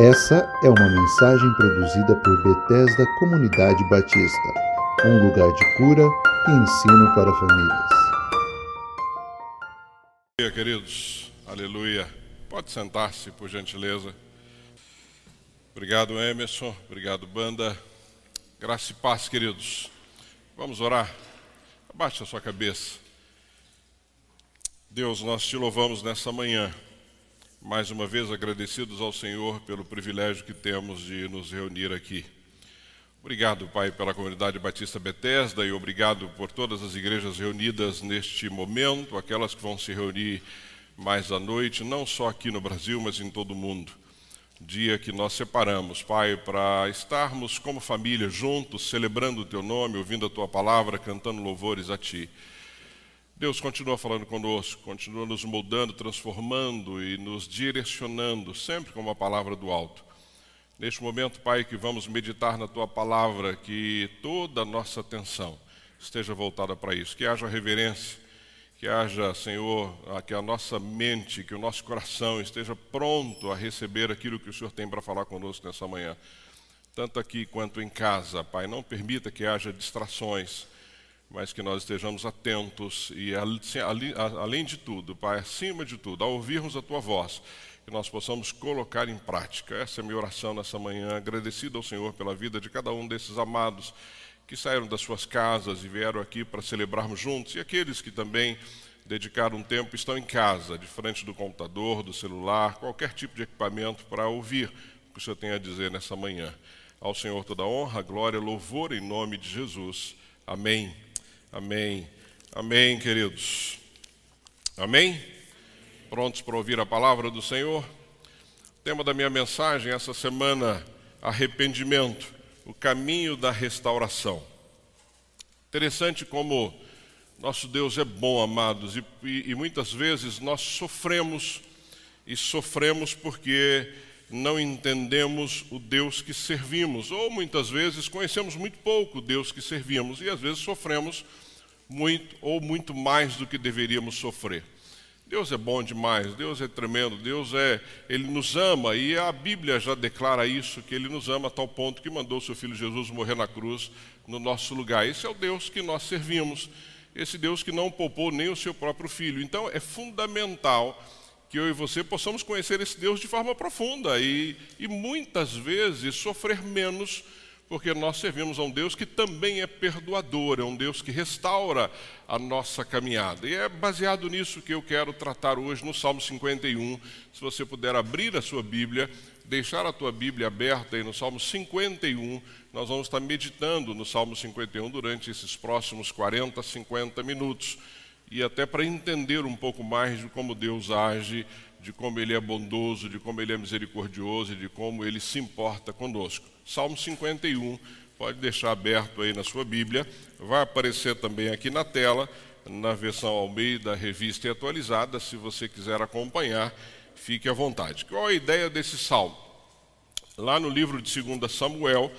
Essa é uma mensagem produzida por Bethesda Comunidade Batista, um lugar de cura e ensino para famílias. Dia, queridos. Aleluia. Pode sentar-se, por gentileza. Obrigado, Emerson. Obrigado, banda. Graça e paz, queridos. Vamos orar. Abaixe a sua cabeça. Deus, nós te louvamos nessa manhã mais uma vez agradecidos ao Senhor pelo privilégio que temos de nos reunir aqui. Obrigado, Pai, pela comunidade Batista Bethesda e obrigado por todas as igrejas reunidas neste momento, aquelas que vão se reunir mais à noite, não só aqui no Brasil, mas em todo o mundo. Dia que nós separamos, Pai, para estarmos como família juntos, celebrando o Teu nome, ouvindo a Tua palavra, cantando louvores a Ti. Deus continua falando conosco, continua nos moldando, transformando e nos direcionando, sempre com uma palavra do alto. Neste momento, Pai, que vamos meditar na Tua palavra, que toda a nossa atenção esteja voltada para isso, que haja reverência, que haja, Senhor, que a nossa mente, que o nosso coração esteja pronto a receber aquilo que o Senhor tem para falar conosco nessa manhã, tanto aqui quanto em casa, Pai. Não permita que haja distrações mas que nós estejamos atentos e, além de tudo, Pai, acima de tudo, ao ouvirmos a Tua voz, que nós possamos colocar em prática. Essa é a minha oração nessa manhã, agradecido ao Senhor pela vida de cada um desses amados que saíram das suas casas e vieram aqui para celebrarmos juntos, e aqueles que também dedicaram um tempo estão em casa, de frente do computador, do celular, qualquer tipo de equipamento para ouvir o que o Senhor tem a dizer nessa manhã. Ao Senhor toda honra, glória, louvor em nome de Jesus. Amém. Amém. Amém, queridos. Amém? Prontos para ouvir a palavra do Senhor? O tema da minha mensagem essa semana: arrependimento, o caminho da restauração. Interessante como nosso Deus é bom, amados, e, e, e muitas vezes nós sofremos, e sofremos porque não entendemos o Deus que servimos, ou muitas vezes conhecemos muito pouco o Deus que servimos e às vezes sofremos muito ou muito mais do que deveríamos sofrer. Deus é bom demais, Deus é tremendo, Deus é, Ele nos ama e a Bíblia já declara isso, que Ele nos ama a tal ponto que mandou seu Filho Jesus morrer na cruz no nosso lugar. Esse é o Deus que nós servimos, esse Deus que não poupou nem o seu próprio Filho. Então é fundamental que eu e você possamos conhecer esse Deus de forma profunda e, e muitas vezes sofrer menos, porque nós servimos a um Deus que também é perdoador, é um Deus que restaura a nossa caminhada. E é baseado nisso que eu quero tratar hoje no Salmo 51. Se você puder abrir a sua Bíblia, deixar a tua Bíblia aberta aí no Salmo 51, nós vamos estar meditando no Salmo 51 durante esses próximos 40, 50 minutos e até para entender um pouco mais de como Deus age, de como Ele é bondoso, de como Ele é misericordioso e de como Ele se importa conosco. Salmo 51, pode deixar aberto aí na sua Bíblia, vai aparecer também aqui na tela, na versão Almeida, revista e atualizada, se você quiser acompanhar, fique à vontade. Qual a ideia desse salmo? Lá no livro de 2 Samuel,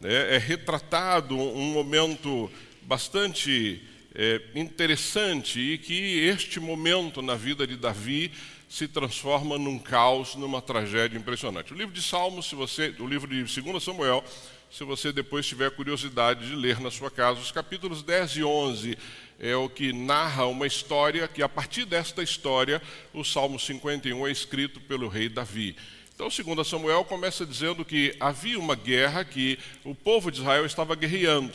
né, é retratado um momento bastante é, interessante e que este momento na vida de Davi se transforma num caos, numa tragédia impressionante. O livro de Salmos, se você, o livro de 2 Samuel, se você depois tiver curiosidade de ler na sua casa, os capítulos 10 e 11 é o que narra uma história que a partir desta história o Salmo 51 é escrito pelo rei Davi. Então, 2 Samuel começa dizendo que havia uma guerra que o povo de Israel estava guerreando,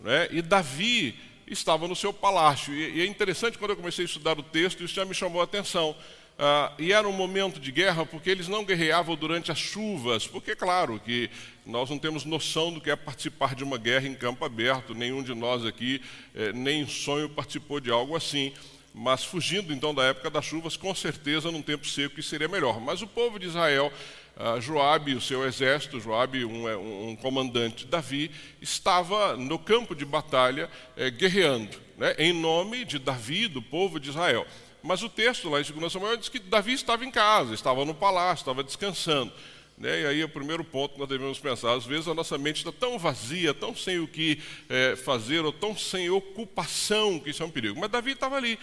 né? e Davi estava no seu palácio. E, é interessante, quando eu comecei a estudar o texto, isso já me chamou a atenção. Ah, e era um momento de guerra porque eles não guerreavam durante as chuvas, porque, claro, que nós não temos noção do que é participar de uma guerra em campo aberto, nenhum de nós aqui, eh, nem sonho participou de algo assim. Mas fugindo então da época das chuvas, com certeza num tempo seco que seria melhor. Mas o povo de Israel uh, Joabe e o seu exército, Joabe, um, é, um, um, comandante, Davi, estava no campo de batalha eh, guerreando, né, em nome de Davi, do povo de Israel. Mas o texto lá em 2 Samuel diz que Davi estava em casa, estava no palácio, estava descansando. Né? E aí o primeiro ponto que nós devemos pensar. Às vezes a nossa mente está tão vazia, tão sem o que é, fazer, ou tão sem ocupação, que isso é um perigo. Mas Davi estava ali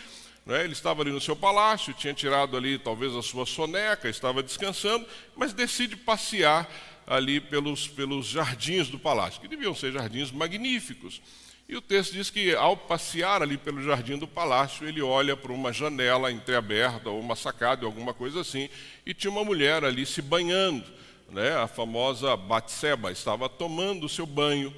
Né? Ele estava ali no seu palácio, tinha tirado ali talvez a sua soneca, estava descansando, mas decide passear ali pelos, pelos jardins do palácio, que deviam ser jardins magníficos. E o texto diz que, ao passear ali pelo jardim do palácio, ele olha para uma janela entreaberta, ou uma sacada, alguma coisa assim, e tinha uma mulher ali se banhando. Né? A famosa Batseba estava tomando o seu banho.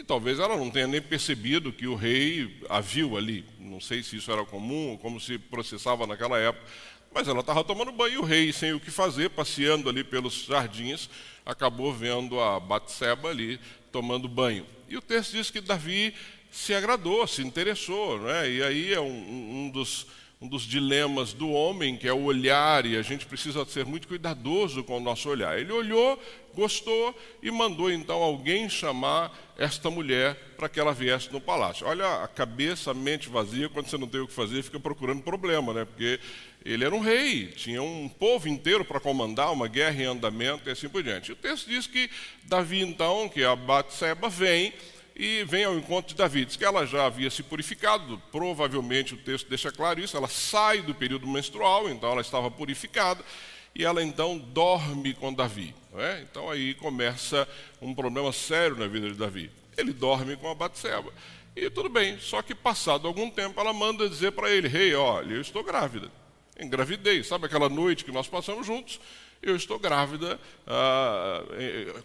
E talvez ela não tenha nem percebido que o rei a viu ali. Não sei se isso era comum, como se processava naquela época. Mas ela estava tomando banho e o rei, sem o que fazer, passeando ali pelos jardins, acabou vendo a Batseba ali tomando banho. E o texto diz que Davi se agradou, se interessou, né? e aí é um, um, dos, um dos dilemas do homem, que é o olhar, e a gente precisa ser muito cuidadoso com o nosso olhar. Ele olhou, gostou e mandou então alguém chamar esta mulher para que ela viesse no palácio. Olha a cabeça, a mente vazia, quando você não tem o que fazer, fica procurando problema, né? porque ele era um rei, tinha um povo inteiro para comandar, uma guerra em andamento e assim por diante. O texto diz que Davi, então, que é a Batseba, vem e vem ao encontro de Davi. Diz que ela já havia se purificado, provavelmente o texto deixa claro isso, ela sai do período menstrual, então ela estava purificada, e ela então dorme com Davi. É? Então aí começa um problema sério na vida de Davi. Ele dorme com a Batseba. E tudo bem, só que passado algum tempo ela manda dizer para ele, rei, hey, olha, eu estou grávida engravidei. Sabe aquela noite que nós passamos juntos? Eu estou grávida ah,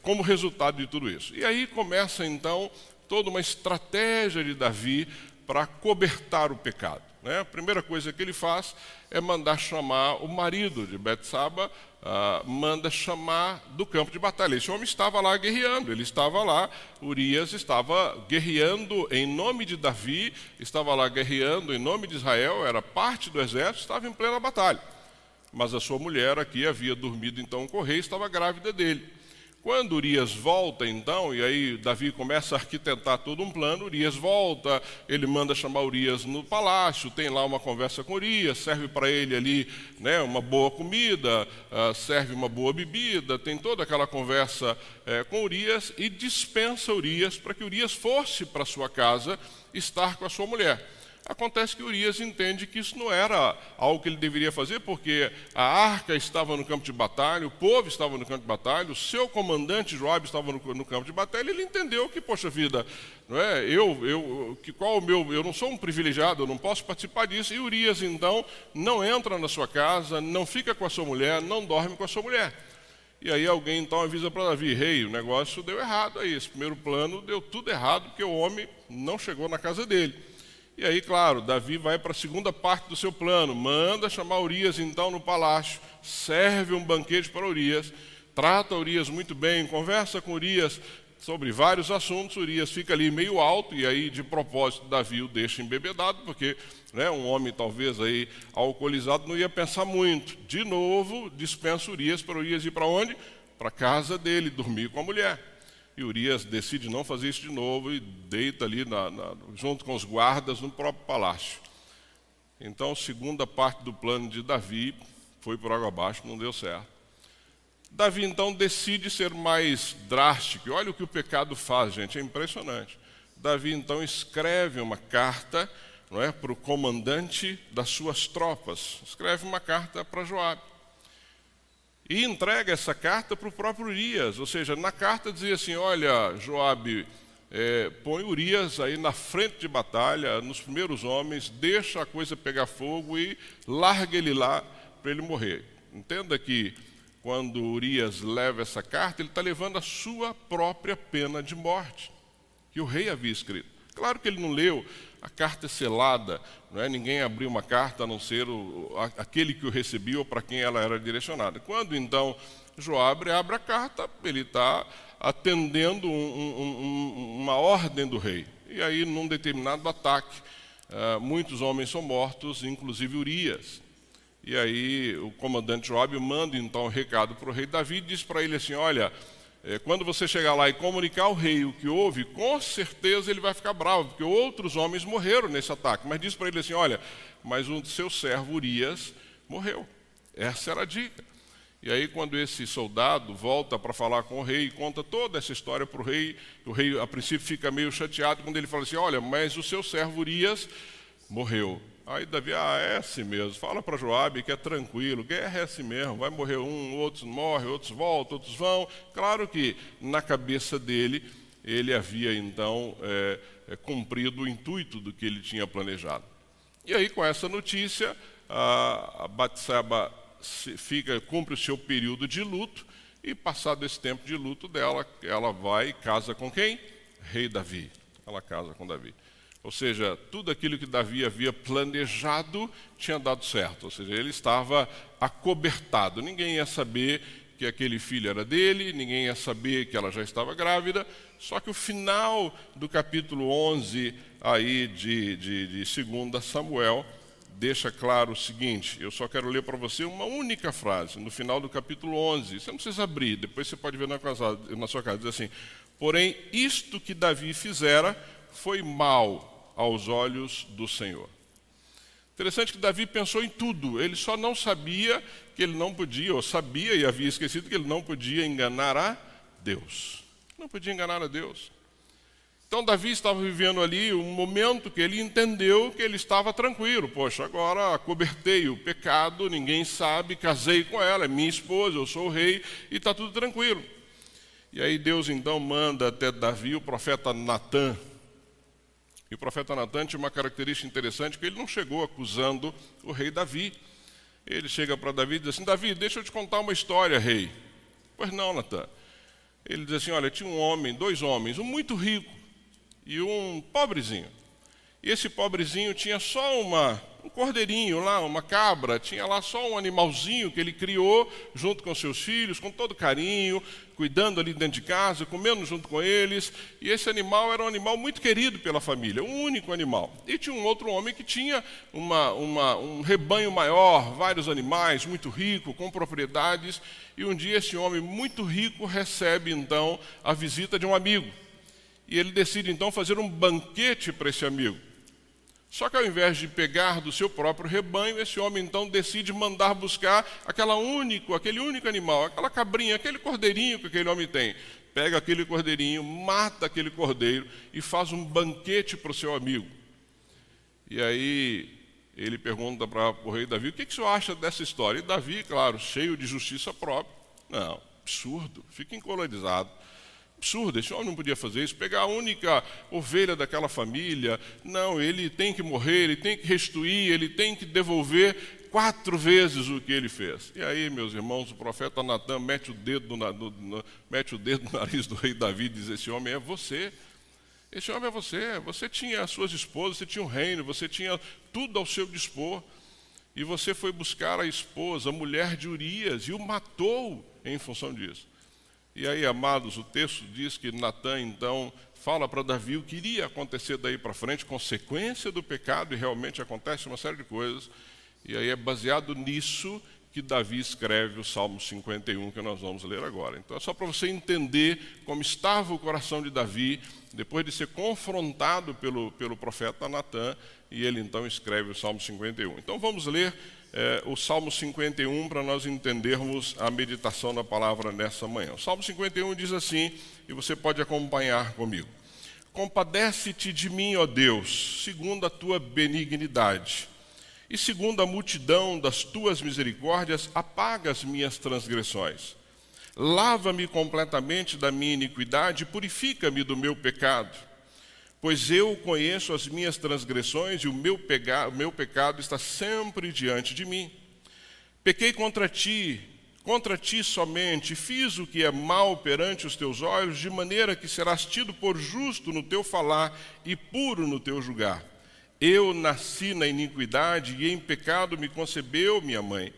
como resultado de tudo isso. E aí começa então toda uma estratégia de Davi para cobertar o pecado. Né? A primeira coisa que ele faz é mandar chamar o marido de Betsaba, uh, manda chamar do campo de batalha. Esse homem estava lá guerreando, ele estava lá, Urias estava guerreando em nome de Davi, estava lá guerreando em nome de Israel, era parte do exército, estava em plena batalha. Mas a sua mulher aqui havia dormido então com o rei, estava grávida dele. Quando Urias volta, então, e aí Davi começa a arquitetar todo um plano, Urias volta, ele manda chamar Urias no palácio, tem lá uma conversa com Urias, serve para ele ali né, uma boa comida, uh, serve uma boa bebida, tem toda aquela conversa uh, com Urias e dispensa Urias para que Urias fosse para sua casa estar com a sua mulher. Acontece que Urias entende que isso não era algo que ele deveria fazer, porque a arca estava no campo de batalha, o povo estava no campo de batalha, o seu comandante Joab estava no, no campo de batalha, e ele entendeu que, poxa vida, não é? eu, eu, que qual o meu, eu não sou um privilegiado, eu não posso participar disso, e Urias então não entra na sua casa, não fica com a sua mulher, não dorme com a sua mulher. E aí alguém então avisa para Davi, rei, hey, o negócio deu errado aí, esse primeiro plano deu tudo errado, porque o homem não chegou na casa dele. E aí, claro, Davi vai para a segunda parte do seu plano, manda chamar Urias então no palácio, serve um banquete para Urias, trata Urias muito bem, conversa com Urias sobre vários assuntos. Urias fica ali meio alto e aí, de propósito, Davi o deixa embebedado, porque né, um homem talvez aí alcoolizado não ia pensar muito. De novo, dispensa Urias para Urias ir para onde? Para casa dele, dormir com a mulher. E Urias decide não fazer isso de novo e deita ali na, na, junto com os guardas no próprio palácio. Então, segunda parte do plano de Davi foi por água abaixo, não deu certo. Davi então decide ser mais drástico. Olha o que o pecado faz, gente, é impressionante. Davi então escreve uma carta não é, para o comandante das suas tropas. Escreve uma carta para Joabe e entrega essa carta para o próprio Urias. Ou seja, na carta dizia assim: Olha, Joabe, é, põe Urias aí na frente de batalha, nos primeiros homens, deixa a coisa pegar fogo e larga ele lá para ele morrer. Entenda que quando Urias leva essa carta, ele está levando a sua própria pena de morte, que o rei havia escrito. Claro que ele não leu a carta é selada, não é? ninguém abriu uma carta a não ser o, aquele que o recebia ou para quem ela era direcionada. Quando então Joabe abre a carta, ele está atendendo um, um, uma ordem do rei. E aí, num determinado ataque, uh, muitos homens são mortos, inclusive Urias. E aí o comandante Joabe manda então um recado para o rei Davi e diz para ele assim: Olha, é, quando você chegar lá e comunicar ao rei o que houve, com certeza ele vai ficar bravo, porque outros homens morreram nesse ataque. Mas diz para ele assim: olha, mas o seu servo Urias morreu. Essa era a dica. E aí, quando esse soldado volta para falar com o rei e conta toda essa história para o rei, o rei a princípio fica meio chateado quando ele fala assim: Olha, mas o seu servo Urias morreu. Aí Davi, ah, é assim mesmo. Fala para Joabe que é tranquilo, guerra é assim mesmo. Vai morrer um, outros morrem, outros voltam, outros vão. Claro que na cabeça dele ele havia então é, é, cumprido o intuito do que ele tinha planejado. E aí com essa notícia a, Batseba fica cumpre o seu período de luto e passado esse tempo de luto dela, ela vai e casa com quem? Rei Davi. Ela casa com Davi. Ou seja, tudo aquilo que Davi havia planejado tinha dado certo. Ou seja, ele estava acobertado. Ninguém ia saber que aquele filho era dele, ninguém ia saber que ela já estava grávida. Só que o final do capítulo 11 aí de, de, de 2 Samuel deixa claro o seguinte: eu só quero ler para você uma única frase, no final do capítulo 11. Você não precisa abrir, depois você pode ver na, casa, na sua casa. Diz assim: Porém, isto que Davi fizera foi mal aos olhos do Senhor. Interessante que Davi pensou em tudo, ele só não sabia que ele não podia, ou sabia e havia esquecido que ele não podia enganar a Deus. Não podia enganar a Deus. Então Davi estava vivendo ali um momento que ele entendeu que ele estava tranquilo. Poxa, agora cobertei o pecado, ninguém sabe, casei com ela, é minha esposa, eu sou o rei e está tudo tranquilo. E aí Deus então manda até Davi o profeta Natã, o profeta Natan tinha uma característica interessante, que ele não chegou acusando o rei Davi. Ele chega para Davi e diz assim, Davi, deixa eu te contar uma história, rei. Pois não, Natan. Ele diz assim, olha, tinha um homem, dois homens, um muito rico e um pobrezinho. E esse pobrezinho tinha só uma, um cordeirinho lá, uma cabra, tinha lá só um animalzinho que ele criou junto com seus filhos, com todo carinho, cuidando ali dentro de casa, comendo junto com eles. E esse animal era um animal muito querido pela família, um único animal. E tinha um outro homem que tinha uma, uma, um rebanho maior, vários animais, muito rico, com propriedades. E um dia esse homem muito rico recebe então a visita de um amigo. E ele decide então fazer um banquete para esse amigo. Só que ao invés de pegar do seu próprio rebanho, esse homem então decide mandar buscar aquela único, aquele único animal, aquela cabrinha, aquele cordeirinho que aquele homem tem. Pega aquele cordeirinho, mata aquele cordeiro e faz um banquete para o seu amigo. E aí ele pergunta para o rei Davi: o que, que o senhor acha dessa história? E Davi, claro, cheio de justiça própria. Não, absurdo, fica encolorizado absurdo, esse homem não podia fazer isso, pegar a única ovelha daquela família. Não, ele tem que morrer, ele tem que restituir, ele tem que devolver quatro vezes o que ele fez. E aí, meus irmãos, o profeta Natan mete o dedo no, no, no, mete o dedo no nariz do rei Davi e diz: Esse homem é você. Esse homem é você. Você tinha as suas esposas, você tinha um reino, você tinha tudo ao seu dispor. E você foi buscar a esposa, a mulher de Urias, e o matou em função disso. E aí, amados, o texto diz que Natan então fala para Davi o que iria acontecer daí para frente, consequência do pecado, e realmente acontece uma série de coisas. E aí é baseado nisso que Davi escreve o Salmo 51, que nós vamos ler agora. Então é só para você entender como estava o coração de Davi, depois de ser confrontado pelo, pelo profeta Natan, e ele então escreve o Salmo 51. Então vamos ler é, o Salmo 51 para nós entendermos a meditação da palavra nessa manhã. O Salmo 51 diz assim, e você pode acompanhar comigo: Compadece-te de mim, ó Deus, segundo a tua benignidade, e segundo a multidão das tuas misericórdias, apaga as minhas transgressões. Lava-me completamente da minha iniquidade, purifica-me do meu pecado Pois eu conheço as minhas transgressões e o meu, pega, o meu pecado está sempre diante de mim. Pequei contra ti, contra ti somente, fiz o que é mal perante os teus olhos, de maneira que serás tido por justo no teu falar e puro no teu julgar. Eu nasci na iniquidade e em pecado me concebeu minha mãe.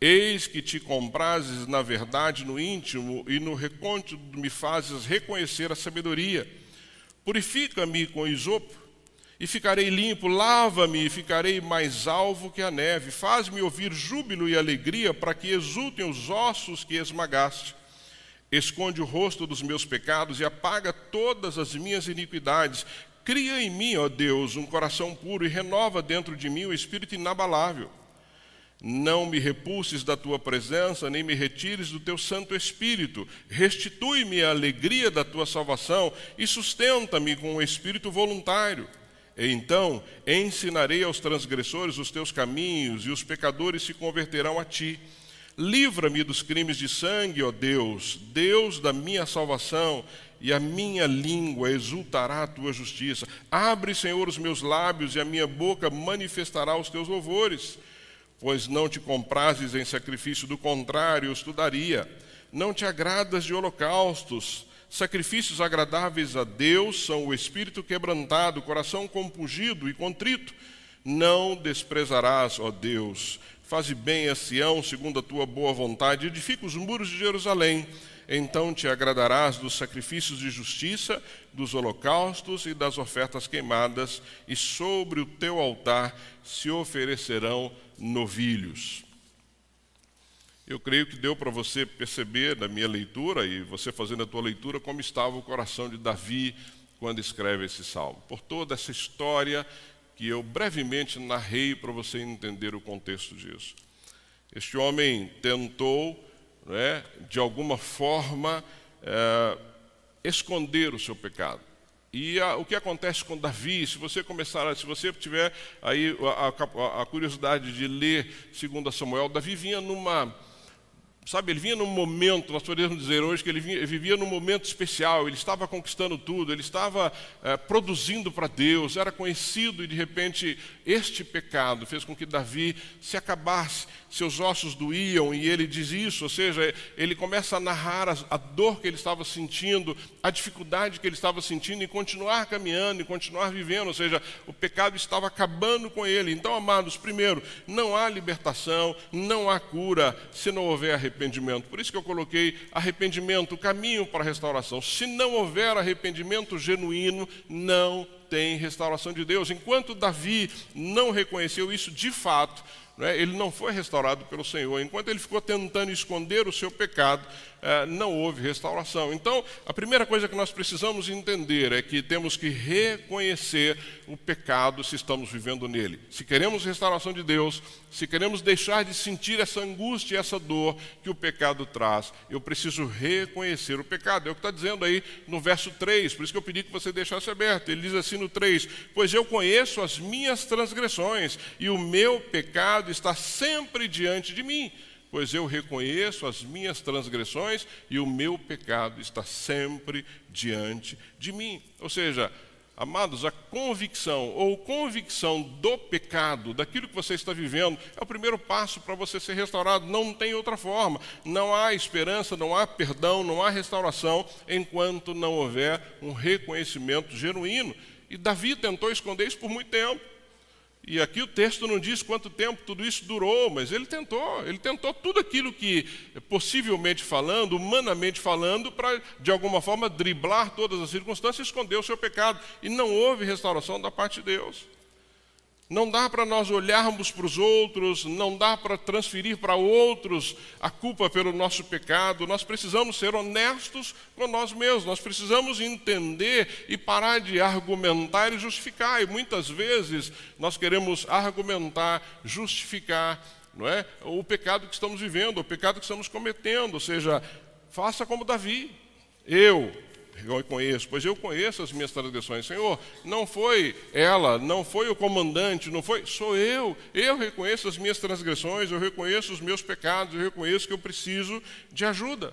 Eis que te comprases na verdade no íntimo e no recôndito me fazes reconhecer a sabedoria. Purifica-me com isopo, e ficarei limpo, lava-me e ficarei mais alvo que a neve. Faz-me ouvir júbilo e alegria, para que exultem os ossos que esmagaste. Esconde o rosto dos meus pecados e apaga todas as minhas iniquidades. Cria em mim, ó Deus, um coração puro e renova dentro de mim o espírito inabalável. Não me repulses da tua presença, nem me retires do teu Santo Espírito. Restitui-me a alegria da tua salvação e sustenta-me com o um espírito voluntário. Então ensinarei aos transgressores os teus caminhos, e os pecadores se converterão a ti. Livra-me dos crimes de sangue, ó Deus, Deus da minha salvação, e a minha língua exultará a tua justiça. Abre, Senhor, os meus lábios, e a minha boca manifestará os teus louvores. Pois não te comprases em sacrifício, do contrário, eu estudaria. Não te agradas de holocaustos. Sacrifícios agradáveis a Deus são o espírito quebrantado, o coração compungido e contrito. Não desprezarás, ó Deus. Faze bem a Sião, segundo a tua boa vontade. Edifica os muros de Jerusalém. Então te agradarás dos sacrifícios de justiça, dos holocaustos e das ofertas queimadas, e sobre o teu altar se oferecerão novilhos. Eu creio que deu para você perceber na minha leitura e você fazendo a tua leitura como estava o coração de Davi quando escreve esse salmo. Por toda essa história que eu brevemente narrei para você entender o contexto disso. Este homem tentou, né, de alguma forma, é, esconder o seu pecado. E a, o que acontece com Davi, se você começar, se você tiver aí a, a, a curiosidade de ler 2 Samuel, Davi vinha numa Sabe, ele vinha num momento, nós podemos dizer hoje que ele, vinha, ele vivia num momento especial, ele estava conquistando tudo, ele estava é, produzindo para Deus, era conhecido e de repente este pecado fez com que Davi se acabasse, seus ossos doíam e ele diz isso, ou seja, ele começa a narrar a, dor que ele estava sentindo, a dificuldade que ele estava sentindo em continuar caminhando, em continuar vivendo, ou seja, o pecado estava acabando com ele. Então, amados, primeiro, não há libertação, não há cura se não houver arrependimento. Por isso que eu coloquei arrependimento, o caminho para a restauração. Se não houver arrependimento genuíno, não tem restauração de Deus. Enquanto Davi não reconheceu isso de fato, né, ele não foi restaurado pelo Senhor. Enquanto ele ficou tentando esconder o seu pecado, é, não houve restauração. Então, a primeira coisa que nós precisamos entender é que temos que reconhecer o pecado se estamos vivendo nele. Se queremos restauração de Deus, se queremos deixar de sentir essa angústia e essa dor que o pecado traz, eu preciso reconhecer o pecado. É o que está dizendo aí no verso 3, por isso que eu pedi que você deixasse aberto. Ele diz assim no 3: Pois eu conheço as minhas transgressões, e o meu pecado está sempre diante de mim pois eu reconheço as minhas transgressões e o meu pecado está sempre diante de mim. Ou seja, amados, a convicção ou convicção do pecado, daquilo que você está vivendo, é o primeiro passo para você ser restaurado. Não tem outra forma. Não há esperança, não há perdão, não há restauração enquanto não houver um reconhecimento genuíno. E Davi tentou esconder isso por muito tempo. E aqui o texto não diz quanto tempo tudo isso durou, mas ele tentou. Ele tentou tudo aquilo que, possivelmente falando, humanamente falando, para de alguma forma driblar todas as circunstâncias e esconder o seu pecado. E não houve restauração da parte de Deus. Não dá para nós olharmos para os outros, não dá para transferir para outros a culpa pelo nosso pecado. Nós precisamos ser honestos com nós mesmos, nós precisamos entender e parar de argumentar e justificar. E muitas vezes nós queremos argumentar, justificar não é? o pecado que estamos vivendo, o pecado que estamos cometendo. Ou seja, faça como Davi. Eu, eu conheço, pois eu conheço as minhas transgressões. Senhor, não foi ela, não foi o comandante, não foi, sou eu. Eu reconheço as minhas transgressões, eu reconheço os meus pecados, eu reconheço que eu preciso de ajuda.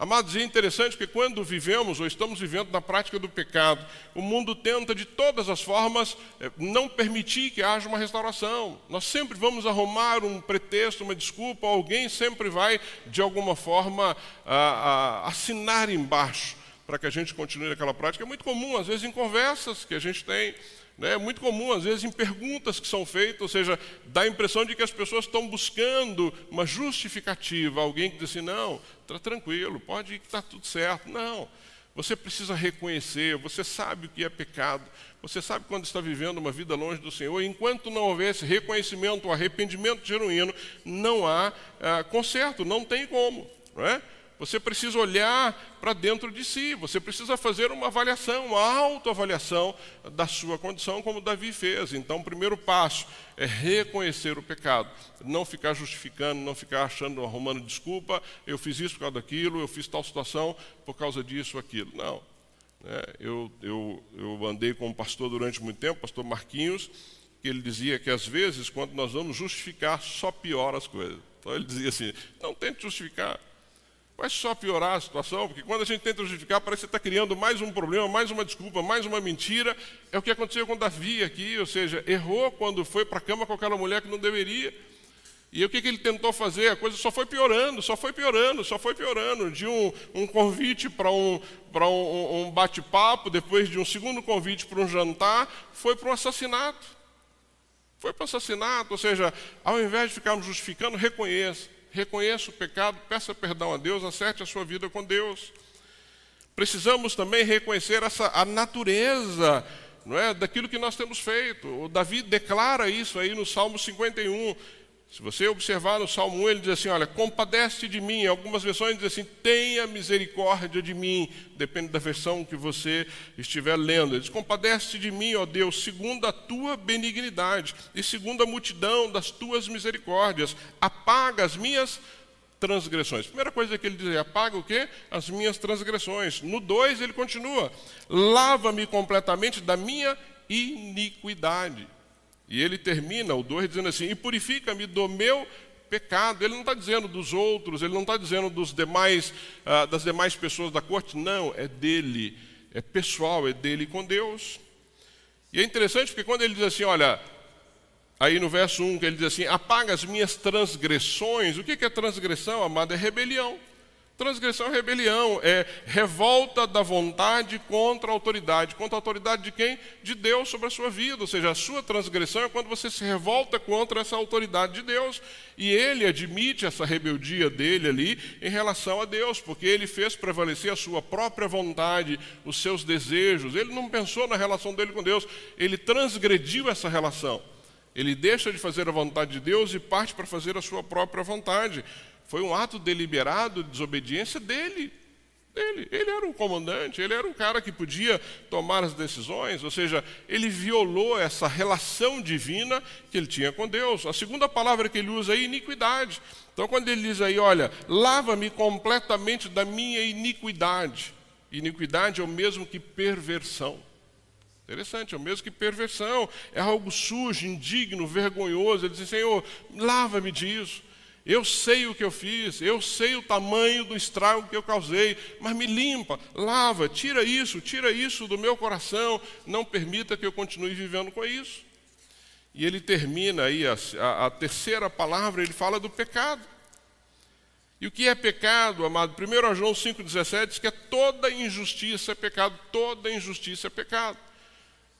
Amados, é interessante que quando vivemos ou estamos vivendo na prática do pecado, o mundo tenta de todas as formas eh, não permitir que haja uma restauração. Nós sempre vamos arrumar um pretexto, uma desculpa, alguém sempre vai, de alguma forma, a, a, assinar embaixo para que a gente continue naquela prática. É muito comum, às vezes, em conversas que a gente tem, né? é muito comum, às vezes, em perguntas que são feitas, ou seja, dá a impressão de que as pessoas estão buscando uma justificativa, alguém que diz assim, não, está tranquilo, pode ir que está tudo certo. Não, você precisa reconhecer, você sabe o que é pecado, você sabe quando está vivendo uma vida longe do Senhor, enquanto não houver esse reconhecimento, o arrependimento genuíno, não há ah, conserto, não tem como. Não é? Você precisa olhar para dentro de si, você precisa fazer uma avaliação, uma autoavaliação da sua condição, como Davi fez. Então, o primeiro passo é reconhecer o pecado, não ficar justificando, não ficar achando, arrumando desculpa, eu fiz isso por causa daquilo, eu fiz tal situação por causa disso aquilo. Não. Né? Eu, eu, eu andei com um pastor durante muito tempo, pastor Marquinhos, que ele dizia que às vezes, quando nós vamos justificar, só piora as coisas. Então ele dizia assim: não tente justificar, vai só piorar a situação, porque quando a gente tenta justificar, parece que está criando mais um problema, mais uma desculpa, mais uma mentira. É o que aconteceu com Davi aqui, ou seja, errou quando foi para a cama com aquela mulher que não deveria. E o que, que ele tentou fazer? A coisa só foi piorando, só foi piorando, só foi piorando. De um, um convite para um, um, um bate-papo, depois de um segundo convite para um jantar, foi para um assassinato. Foi para o assassinato, ou seja, ao invés de ficarmos justificando, reconheça. Reconheça o pecado, peça perdão a Deus, acerte a sua vida com Deus. Precisamos também reconhecer essa, a natureza não é, daquilo que nós temos feito. O Davi declara isso aí no Salmo 51. Se você observar no Salmo 1, ele diz assim: Olha, compadece de mim. Algumas versões dizem assim: Tenha misericórdia de mim. Depende da versão que você estiver lendo. Ele diz: Compadece de mim, ó Deus, segundo a tua benignidade e segundo a multidão das tuas misericórdias. Apaga as minhas transgressões. Primeira coisa que ele diz: Apaga o quê? As minhas transgressões. No 2, ele continua: Lava-me completamente da minha iniquidade. E ele termina o 2 dizendo assim: E purifica-me do meu pecado. Ele não está dizendo dos outros, ele não está dizendo dos demais, uh, das demais pessoas da corte, não, é dele, é pessoal, é dele com Deus. E é interessante porque quando ele diz assim, olha, aí no verso 1 que ele diz assim: apaga as minhas transgressões. O que é transgressão, amado? É rebelião. Transgressão é rebelião, é revolta da vontade contra a autoridade. Contra a autoridade de quem? De Deus sobre a sua vida. Ou seja, a sua transgressão é quando você se revolta contra essa autoridade de Deus. E ele admite essa rebeldia dele ali em relação a Deus, porque ele fez prevalecer a sua própria vontade, os seus desejos. Ele não pensou na relação dele com Deus, ele transgrediu essa relação. Ele deixa de fazer a vontade de Deus e parte para fazer a sua própria vontade. Foi um ato deliberado de desobediência dele. Dele. Ele era um comandante, ele era um cara que podia tomar as decisões, ou seja, ele violou essa relação divina que ele tinha com Deus. A segunda palavra que ele usa é iniquidade. Então, quando ele diz aí, olha, lava-me completamente da minha iniquidade. Iniquidade é o mesmo que perversão. Interessante, é o mesmo que perversão. É algo sujo, indigno, vergonhoso. Ele diz, Senhor, lava-me disso. Eu sei o que eu fiz, eu sei o tamanho do estrago que eu causei, mas me limpa, lava, tira isso, tira isso do meu coração, não permita que eu continue vivendo com isso. E ele termina aí a, a, a terceira palavra, ele fala do pecado. E o que é pecado, amado? 1 João 5,17 diz que é toda injustiça é pecado, toda injustiça é pecado.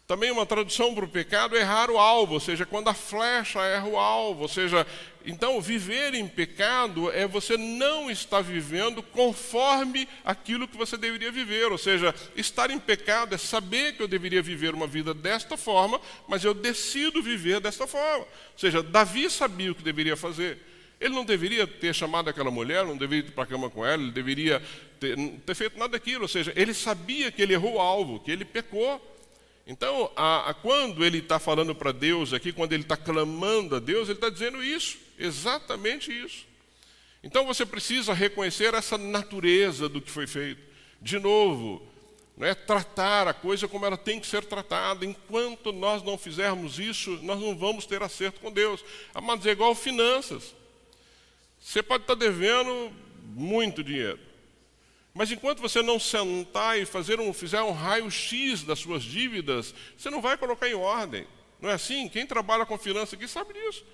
Também uma tradução para o pecado é errar o alvo, ou seja, quando a flecha erra o alvo, ou seja, então viver em pecado é você não estar vivendo conforme aquilo que você deveria viver, ou seja, estar em pecado é saber que eu deveria viver uma vida desta forma, mas eu decido viver desta forma. Ou seja, Davi sabia o que deveria fazer. Ele não deveria ter chamado aquela mulher, não deveria ir para a cama com ela, ele deveria ter, ter feito nada daquilo, ou seja, ele sabia que ele errou o alvo, que ele pecou. Então, a, a, quando ele está falando para Deus aqui, quando ele está clamando a Deus, ele está dizendo isso, exatamente isso. Então você precisa reconhecer essa natureza do que foi feito. De novo, não é tratar a coisa como ela tem que ser tratada. Enquanto nós não fizermos isso, nós não vamos ter acerto com Deus. Amados, é igual finanças. Você pode estar tá devendo muito dinheiro. Mas enquanto você não sentar e fazer um, fizer um raio-x das suas dívidas, você não vai colocar em ordem. Não é assim? Quem trabalha com finanças aqui sabe disso.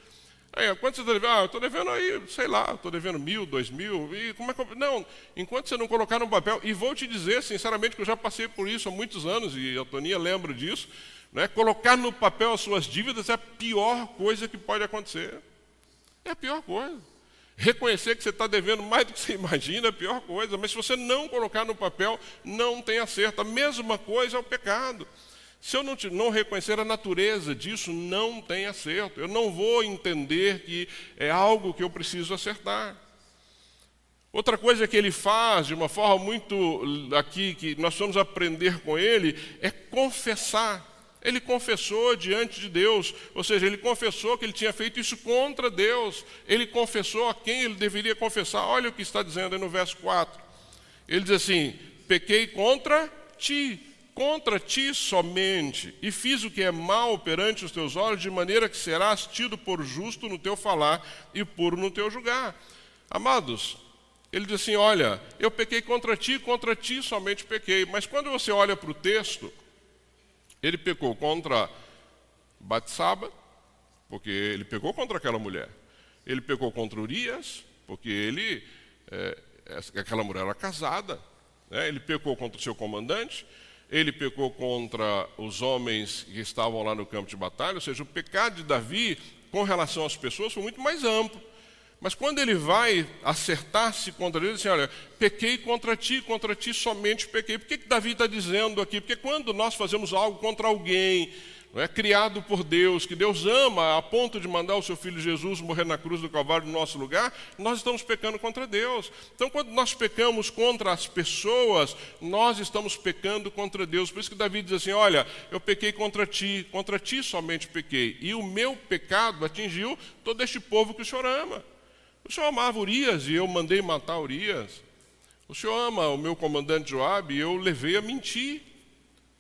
Aí, quanto você está devendo? Ah, eu estou devendo aí, sei lá, estou devendo mil, dois mil. E como é que Não, enquanto você não colocar no papel, e vou te dizer, sinceramente, que eu já passei por isso há muitos anos, e a Toninha lembra disso, né? colocar no papel as suas dívidas é a pior coisa que pode acontecer. É a pior coisa. Reconhecer que você está devendo mais do que você imagina é a pior coisa, mas se você não colocar no papel, não tem acerto. A mesma coisa é o pecado. Se eu não, te, não reconhecer a natureza disso, não tem acerto. Eu não vou entender que é algo que eu preciso acertar. Outra coisa que ele faz de uma forma muito aqui, que nós vamos aprender com ele, é confessar. Ele confessou diante de Deus, ou seja, ele confessou que ele tinha feito isso contra Deus. Ele confessou a quem ele deveria confessar. Olha o que está dizendo aí no verso 4. Ele diz assim: pequei contra ti, contra ti somente, e fiz o que é mal perante os teus olhos, de maneira que serás tido por justo no teu falar e puro no teu julgar. Amados, ele diz assim: Olha, eu pequei contra ti, contra ti somente pequei. Mas quando você olha para o texto, ele pecou contra Batsaba, porque ele pecou contra aquela mulher. Ele pecou contra Urias, porque ele, é, aquela mulher era casada. Né? Ele pecou contra o seu comandante ele pecou contra os homens que estavam lá no campo de batalha, ou seja, o pecado de Davi com relação às pessoas foi muito mais amplo. Mas quando ele vai acertar-se contra ele, ele diz assim, olha, pequei contra ti, contra ti somente pequei. Por que, que Davi está dizendo aqui? Porque quando nós fazemos algo contra alguém, é criado por Deus, que Deus ama a ponto de mandar o seu filho Jesus morrer na cruz do Calvário no nosso lugar, nós estamos pecando contra Deus. Então, quando nós pecamos contra as pessoas, nós estamos pecando contra Deus. Por isso que Davi diz assim: Olha, eu pequei contra ti, contra ti somente pequei, e o meu pecado atingiu todo este povo que o Senhor ama. O Senhor amava Urias e eu mandei matar Urias. O Senhor ama o meu comandante Joabe e eu levei a mentir.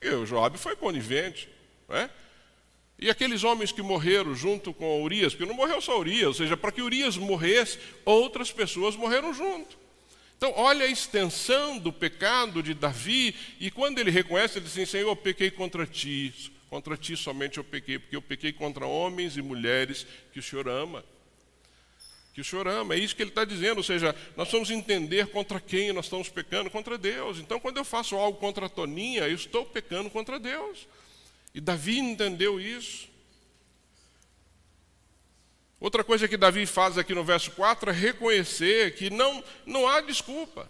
E o Joabe foi conivente, não é? E aqueles homens que morreram junto com Urias, porque não morreu só Urias, ou seja, para que Urias morresse, outras pessoas morreram junto. Então, olha a extensão do pecado de Davi, e quando ele reconhece, ele diz assim: Senhor, eu pequei contra ti, contra ti somente eu pequei, porque eu pequei contra homens e mulheres que o Senhor ama. Que o Senhor ama, é isso que ele está dizendo, ou seja, nós vamos entender contra quem nós estamos pecando, contra Deus. Então, quando eu faço algo contra a Toninha, eu estou pecando contra Deus. E Davi entendeu isso. Outra coisa que Davi faz aqui no verso 4 é reconhecer que não, não há desculpa.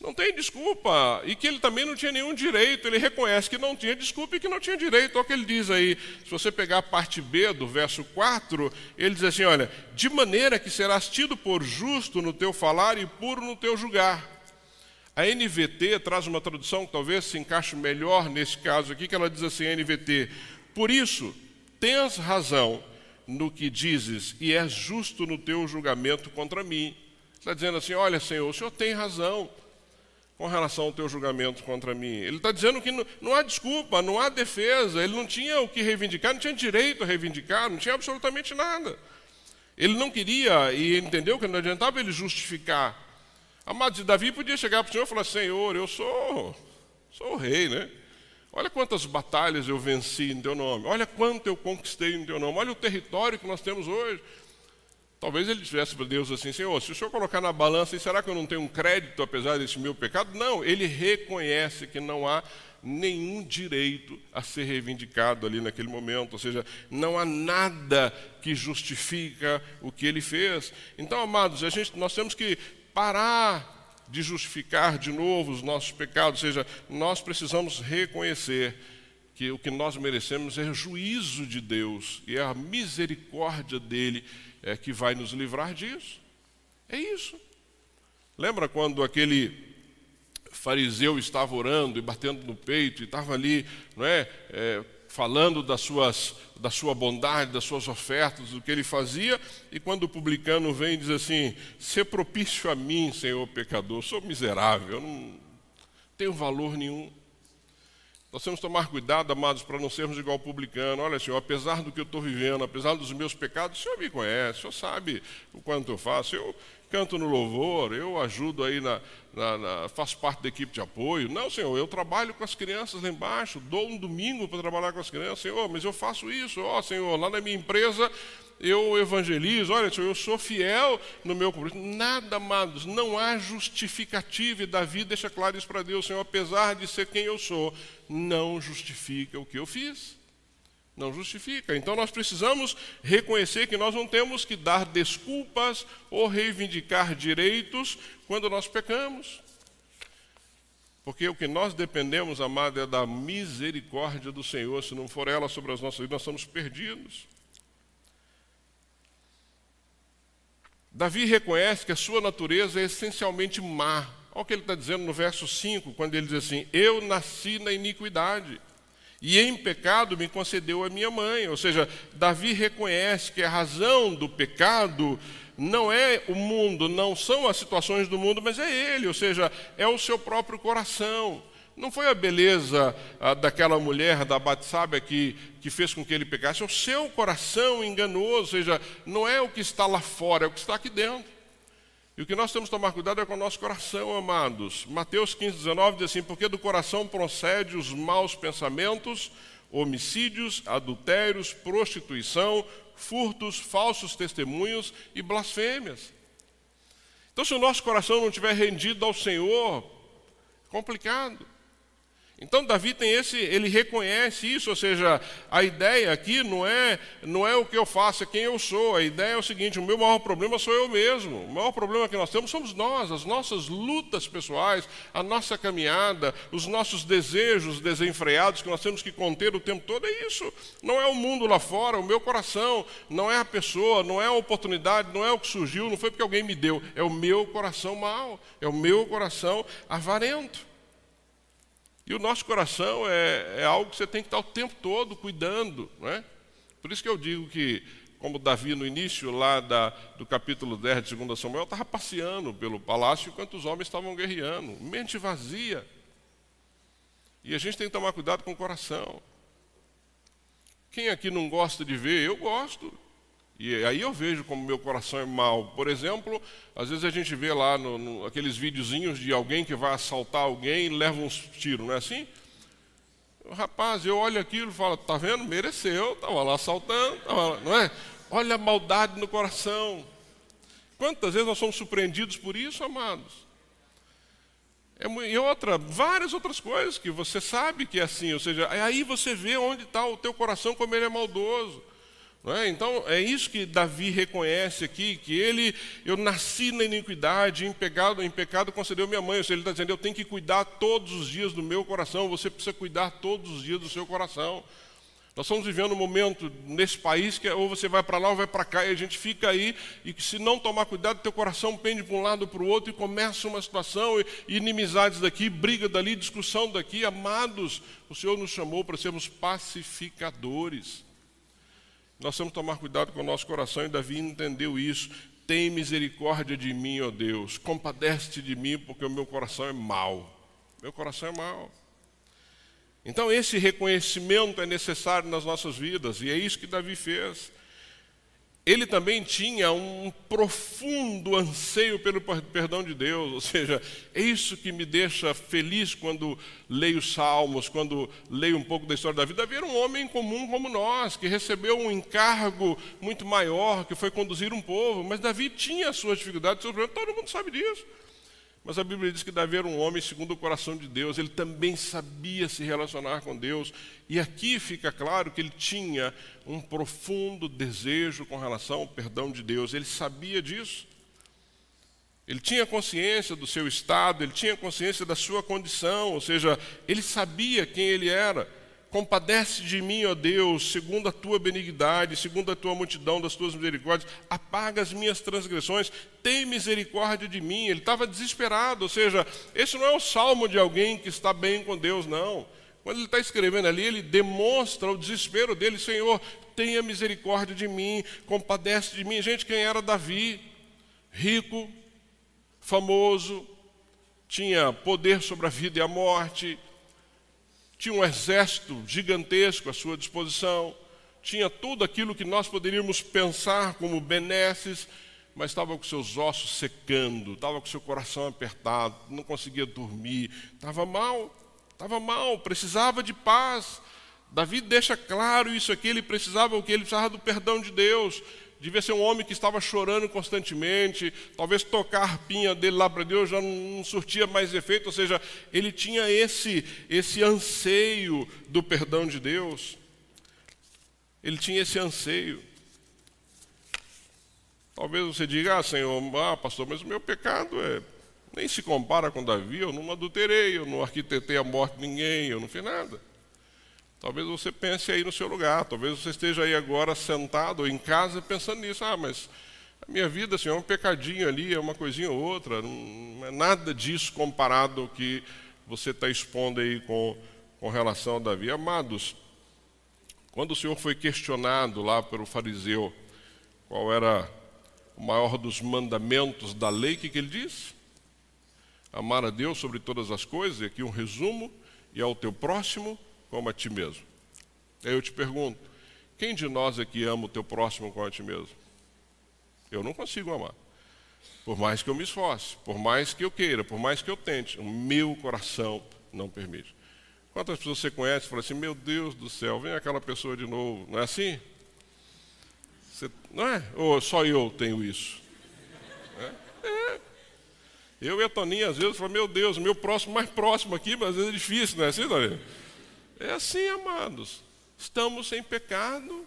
Não tem desculpa. E que ele também não tinha nenhum direito. Ele reconhece que não tinha desculpa e que não tinha direito. Olha o que ele diz aí. Se você pegar a parte B do verso 4, ele diz assim: Olha, de maneira que serás tido por justo no teu falar e puro no teu julgar. A NVT traz uma tradução que talvez se encaixe melhor nesse caso aqui, que ela diz assim, NVT, por isso, tens razão no que dizes e és justo no teu julgamento contra mim. Está dizendo assim, olha Senhor, o Senhor tem razão com relação ao teu julgamento contra mim. Ele está dizendo que não, não, há desculpa, não há defesa, ele não tinha o que reivindicar, não tinha direito a reivindicar, não tinha absolutamente nada. Ele não queria e entendeu que não adiantava ele justificar Amados, Davi podia chegar para o Senhor e falar: Senhor, eu sou, sou o rei, né? Olha quantas batalhas eu venci em teu nome. Olha quanto eu conquistei em teu nome. Olha o território que nós temos hoje. Talvez ele dissesse para Deus assim: Senhor, se o Senhor colocar na balança, será que eu não tenho um crédito apesar desse meu pecado? Não, ele reconhece que não há nenhum direito a ser reivindicado ali naquele momento, ou seja, não há nada que justifica o que ele fez. Então, amados, a gente, nós temos que parar de justificar de novo os nossos pecados, ou seja, nós precisamos reconhecer que o que nós merecemos é juízo de Deus e é a misericórdia dele é que vai nos livrar disso. É isso. Lembra quando aquele fariseu estava orando e batendo no peito e estava ali, não é, é falando das suas, da sua bondade, das suas ofertas, do que ele fazia, e quando o publicano vem e diz assim: Ser propício a mim, Senhor pecador, sou miserável, não tenho valor nenhum. Nós temos que tomar cuidado, amados, para não sermos igual publicano. Olha, Senhor, apesar do que eu estou vivendo, apesar dos meus pecados, o Senhor me conhece, o Senhor sabe o quanto eu faço. Eu canto no louvor, eu ajudo aí, na, na, na, faço parte da equipe de apoio. Não, Senhor, eu trabalho com as crianças lá embaixo, dou um domingo para trabalhar com as crianças. Senhor, mas eu faço isso. Ó, oh, Senhor, lá na minha empresa eu evangelizo, olha, Senhor, eu sou fiel no meu compromisso. Nada, amados, não há justificativa, e Davi deixa claro isso para Deus, Senhor, apesar de ser quem eu sou, não justifica o que eu fiz. Não justifica. Então nós precisamos reconhecer que nós não temos que dar desculpas ou reivindicar direitos quando nós pecamos. Porque o que nós dependemos, amado, é da misericórdia do Senhor. Se não for ela sobre as nossas vidas, nós estamos perdidos. Davi reconhece que a sua natureza é essencialmente má. Olha o que ele está dizendo no verso 5, quando ele diz assim: Eu nasci na iniquidade, e em pecado me concedeu a minha mãe. Ou seja, Davi reconhece que a razão do pecado não é o mundo, não são as situações do mundo, mas é ele, ou seja, é o seu próprio coração. Não foi a beleza ah, daquela mulher da Batsábia que, que fez com que ele pecasse, é o seu coração enganoso, ou seja, não é o que está lá fora, é o que está aqui dentro. E o que nós temos que tomar cuidado é com o nosso coração, amados. Mateus 15, 19 diz assim: Porque do coração procede os maus pensamentos, homicídios, adultérios, prostituição, furtos, falsos testemunhos e blasfêmias. Então, se o nosso coração não estiver rendido ao Senhor, complicado. Então Davi tem esse, ele reconhece isso, ou seja, a ideia aqui não é, não é o que eu faço, é quem eu sou. A ideia é o seguinte: o meu maior problema sou eu mesmo. O maior problema que nós temos somos nós, as nossas lutas pessoais, a nossa caminhada, os nossos desejos desenfreados que nós temos que conter o tempo todo. É isso. Não é o mundo lá fora, o meu coração, não é a pessoa, não é a oportunidade, não é o que surgiu, não foi porque alguém me deu, é o meu coração mau, é o meu coração avarento. E o nosso coração é, é, algo que você tem que estar o tempo todo cuidando. Não é? Por isso que eu digo que, como Davi no início lá da, do capítulo 10 de 2 Samuel, estava passeando pelo palácio enquanto os homens estavam guerreando, mente vazia. E a gente tem que tomar cuidado com o coração. Quem aqui não gosta de ver? Eu gosto. E aí eu vejo como meu coração é mau. Por exemplo, às vezes a gente vê lá no, no, aqueles videozinhos de alguém que vai assaltar alguém e leva uns tiros, não é assim? Rapaz, eu olho aquilo e falo, tá vendo? Mereceu, estava lá assaltando, lá, não é? Olha a maldade no coração. Quantas vezes nós somos surpreendidos por isso, amados? É, e outra, várias outras coisas que você sabe que é assim, ou seja, aí você vê onde está o teu coração, como ele é maldoso. É? Então, é isso que Davi reconhece aqui, que ele, eu nasci na iniquidade, em pecado, em pecado concedeu minha mãe. Ou seja, ele está dizendo, eu tenho que cuidar todos os dias do meu coração, você precisa cuidar todos os dias do seu coração. Nós estamos vivendo um momento nesse país que é, ou você vai para lá ou vai para cá, e a gente fica aí, e se não tomar cuidado, teu coração pende para um lado para o outro, e começa uma situação, e, inimizades daqui, briga dali, discussão daqui. Amados, o Senhor nos chamou para sermos pacificadores. Nós temos que tomar cuidado com o nosso coração, e Davi entendeu isso. Tem misericórdia de mim, ó Deus, compadece-te de mim, porque o meu coração é mau. Meu coração é mau. Então, esse reconhecimento é necessário nas nossas vidas, e é isso que Davi fez ele também tinha um profundo anseio pelo perdão de Deus, ou seja, é isso que me deixa feliz quando leio Salmos, quando leio um pouco da história da vida. Davi era um homem comum como nós, que recebeu um encargo muito maior, que foi conduzir um povo, mas Davi tinha as suas dificuldades, seus problemas, todo mundo sabe disso. Mas a Bíblia diz que Davi era um homem segundo o coração de Deus, ele também sabia se relacionar com Deus, e aqui fica claro que ele tinha um profundo desejo com relação ao perdão de Deus, ele sabia disso. Ele tinha consciência do seu estado, ele tinha consciência da sua condição, ou seja, ele sabia quem ele era. Compadece de mim, ó Deus, segundo a tua benignidade, segundo a tua multidão das tuas misericórdias, apaga as minhas transgressões, tem misericórdia de mim. Ele estava desesperado, ou seja, esse não é o salmo de alguém que está bem com Deus, não. Quando ele está escrevendo ali, ele demonstra o desespero dele: Senhor, tenha misericórdia de mim, compadece de mim. Gente, quem era Davi? Rico, famoso, tinha poder sobre a vida e a morte tinha um exército gigantesco à sua disposição, tinha tudo aquilo que nós poderíamos pensar como benesses, mas estava com seus ossos secando, estava com seu coração apertado, não conseguia dormir, estava mal, estava mal, precisava de paz. Davi deixa claro isso aqui, ele precisava o que? Ele precisava do perdão de Deus devia ser um homem que estava chorando constantemente, talvez tocar a arpinha dele lá para Deus já não surtia mais efeito, ou seja, ele tinha esse, esse anseio do perdão de Deus. Ele tinha esse anseio. Talvez você diga, ah, Senhor, ah, pastor, mas o meu pecado é, nem se compara com Davi, eu não adulterei, eu não arquitetei a morte de ninguém, eu não fiz nada. Talvez você pense aí no seu lugar, talvez você esteja aí agora sentado em casa pensando nisso. Ah, mas a minha vida assim, é um pecadinho ali, é uma coisinha ou outra, não é nada disso comparado ao que você está expondo aí com, com relação a Davi. Amados, quando o Senhor foi questionado lá pelo fariseu qual era o maior dos mandamentos da lei, o que, que ele disse? Amar a Deus sobre todas as coisas, e aqui um resumo, e ao teu próximo como a ti mesmo. Aí eu te pergunto: quem de nós aqui ama o teu próximo como a ti mesmo? Eu não consigo amar. Por mais que eu me esforce, por mais que eu queira, por mais que eu tente, o meu coração não permite. Quantas pessoas você conhece e fala assim: Meu Deus do céu, vem aquela pessoa de novo? Não é assim? Você, não é? Ou só eu tenho isso? É. é. Eu e a Toninha, às vezes, falo: Meu Deus, meu próximo mais próximo aqui, mas às vezes é difícil, não é assim, Toninha? É assim, amados. Estamos em pecado,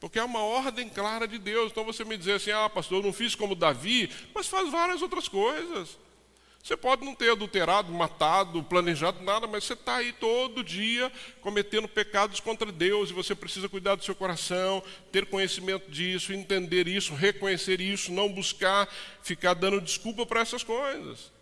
porque é uma ordem clara de Deus. Então você me dizer assim: ah, pastor, eu não fiz como Davi, mas faz várias outras coisas. Você pode não ter adulterado, matado, planejado nada, mas você está aí todo dia cometendo pecados contra Deus e você precisa cuidar do seu coração, ter conhecimento disso, entender isso, reconhecer isso, não buscar ficar dando desculpa para essas coisas.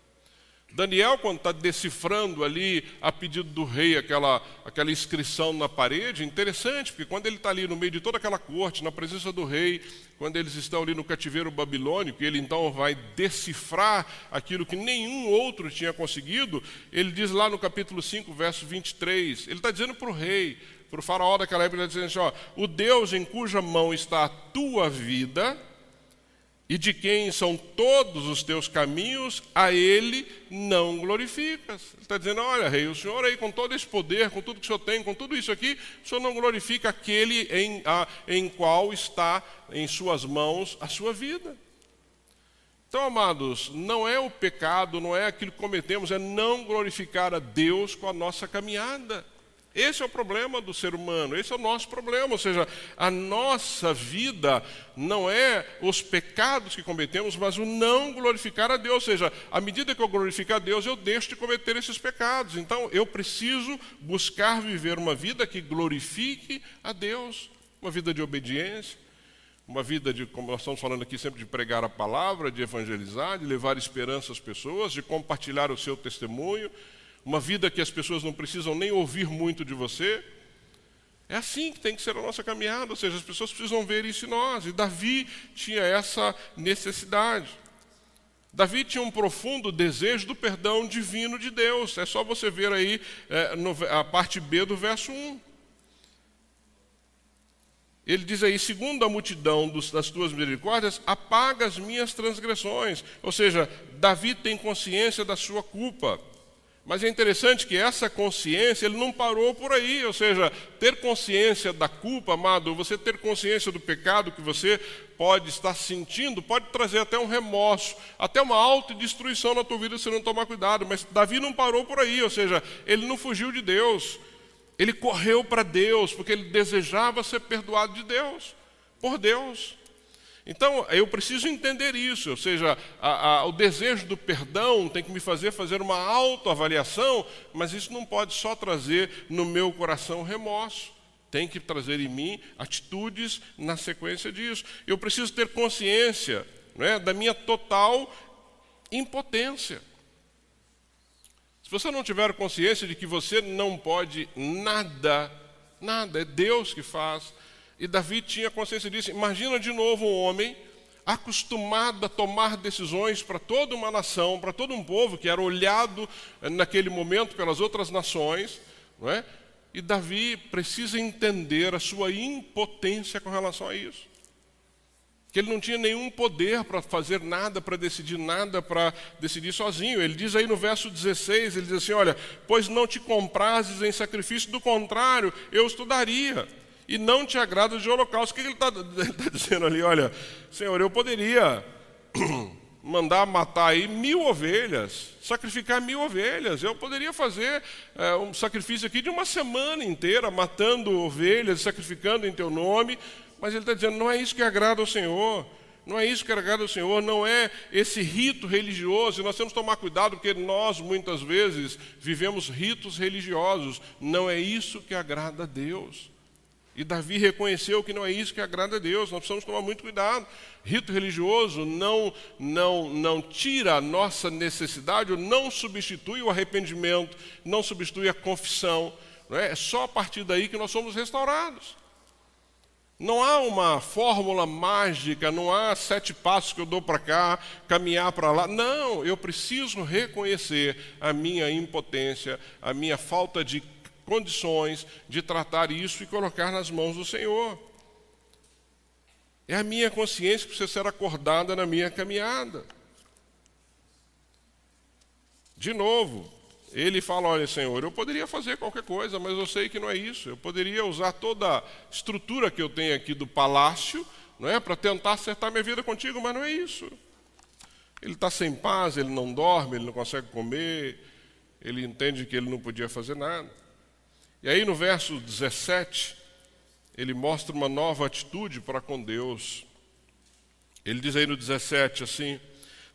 Daniel, quando está decifrando ali, a pedido do rei, aquela, aquela inscrição na parede, interessante, porque quando ele está ali no meio de toda aquela corte, na presença do rei, quando eles estão ali no cativeiro babilônico, ele então vai decifrar aquilo que nenhum outro tinha conseguido, ele diz lá no capítulo 5, verso 23, ele está dizendo para o rei, para o faraó daquela época, ele está dizendo assim, ó, o Deus em cuja mão está a tua vida e de quem são todos os teus caminhos, a ele não glorificas. Ele está dizendo: olha, rei, o senhor aí, com todo esse poder, com tudo que o senhor tem, com tudo isso aqui, o senhor não glorifica aquele em, a, em qual está em suas mãos a sua vida. Então, amados, não é o pecado, não é aquilo que cometemos, é não glorificar a Deus com a nossa caminhada. Esse é o problema do ser humano, esse é o nosso problema. Ou seja, a nossa vida não é os pecados que cometemos, mas o não glorificar a Deus. Ou seja, à medida que eu glorificar a Deus, eu deixo de cometer esses pecados. Então, eu preciso buscar viver uma vida que glorifique a Deus, uma vida de obediência, uma vida de, como nós estamos falando aqui sempre, de pregar a palavra, de evangelizar, de levar esperança às pessoas, de compartilhar o seu testemunho uma vida que as pessoas não precisam nem ouvir muito de você. É assim que tem que ser a nossa caminhada, ou seja, as pessoas precisam ver isso em nós. E Davi tinha essa necessidade. Davi tinha um profundo desejo do perdão divino de Deus. É só você ver aí é, no, a parte B do verso 1. Ele diz aí, segundo a multidão dos, das tuas misericórdias, apaga as minhas transgressões. Ou seja, Davi tem consciência da sua culpa. Mas é interessante que essa consciência, ele não parou por aí, ou seja, ter consciência da culpa, amado, você ter consciência do pecado que você pode estar sentindo, pode trazer até um remorso, até uma autodestruição na tua vida se não tomar cuidado. Mas Davi não parou por aí, ou seja, ele não fugiu de Deus, ele correu para Deus, porque ele desejava ser perdoado de Deus, por Deus. Então, eu preciso entender isso, ou seja, a, a, o desejo do perdão tem que me fazer fazer uma autoavaliação, mas isso não pode só trazer no meu coração remorso. Tem que trazer em mim atitudes na sequência disso. Eu preciso ter consciência né, da minha total impotência. Se você não tiver consciência de que você não pode nada, nada, é Deus que faz, e Davi tinha consciência disso. Imagina de novo um homem acostumado a tomar decisões para toda uma nação, para todo um povo que era olhado eh, naquele momento pelas outras nações, não é? E Davi precisa entender a sua impotência com relação a isso. Que ele não tinha nenhum poder para fazer nada, para decidir nada, para decidir sozinho. Ele diz aí no verso 16, ele diz assim: Olha, pois não te comprases em sacrifício, do contrário, eu estudaria e não te agrada de holocausto. O que ele está tá dizendo ali? Olha, Senhor, eu poderia mandar matar aí mil ovelhas, sacrificar mil ovelhas. Eu poderia fazer é, um sacrifício aqui de uma semana inteira, matando ovelhas, sacrificando em teu nome. Mas ele está dizendo, não é isso que agrada ao Senhor. Não é isso que agrada ao Senhor, não é esse rito religioso, e nós temos que tomar cuidado, porque nós muitas vezes vivemos ritos religiosos, não é isso que agrada a Deus. E Davi reconheceu que não é isso que agrada a Deus, nós precisamos tomar muito cuidado. Rito religioso não, não, não tira a nossa necessidade, ou não substitui o arrependimento, não substitui a confissão. Não é? é só a partir daí que nós somos restaurados. Não há uma fórmula mágica, não há sete passos que eu dou para cá, caminhar para lá. Não, eu preciso reconhecer a minha impotência, a minha falta de condições de tratar isso e colocar nas mãos do Senhor. É a minha consciência que precisa ser acordada na minha caminhada. De novo, ele fala: Olha, Senhor, eu poderia fazer qualquer coisa, mas eu sei que não é isso. Eu poderia usar toda a estrutura que eu tenho aqui do palácio não é, para tentar acertar minha vida contigo, mas não é isso. Ele está sem paz, ele não dorme, ele não consegue comer, ele entende que ele não podia fazer nada. E aí no verso 17, ele mostra uma nova atitude para com Deus. Ele diz aí no 17 assim: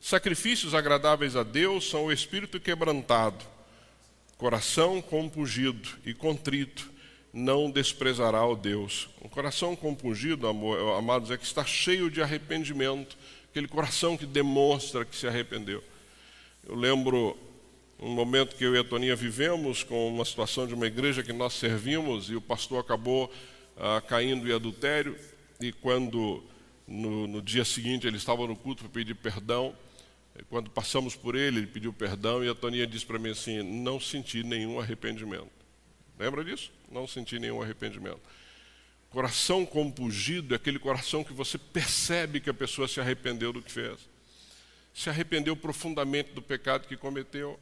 Sacrifícios agradáveis a Deus são o espírito quebrantado Coração compungido e contrito não desprezará o Deus. Um coração compungido, amados, é que está cheio de arrependimento, aquele coração que demonstra que se arrependeu. Eu lembro um momento que eu e a Toninha vivemos com uma situação de uma igreja que nós servimos e o pastor acabou ah, caindo em adultério e quando no, no dia seguinte ele estava no culto para pedir perdão, quando passamos por ele, ele pediu perdão e a Toninha disse para mim assim: não senti nenhum arrependimento. Lembra disso? Não senti nenhum arrependimento. Coração compungido é aquele coração que você percebe que a pessoa se arrependeu do que fez. Se arrependeu profundamente do pecado que cometeu.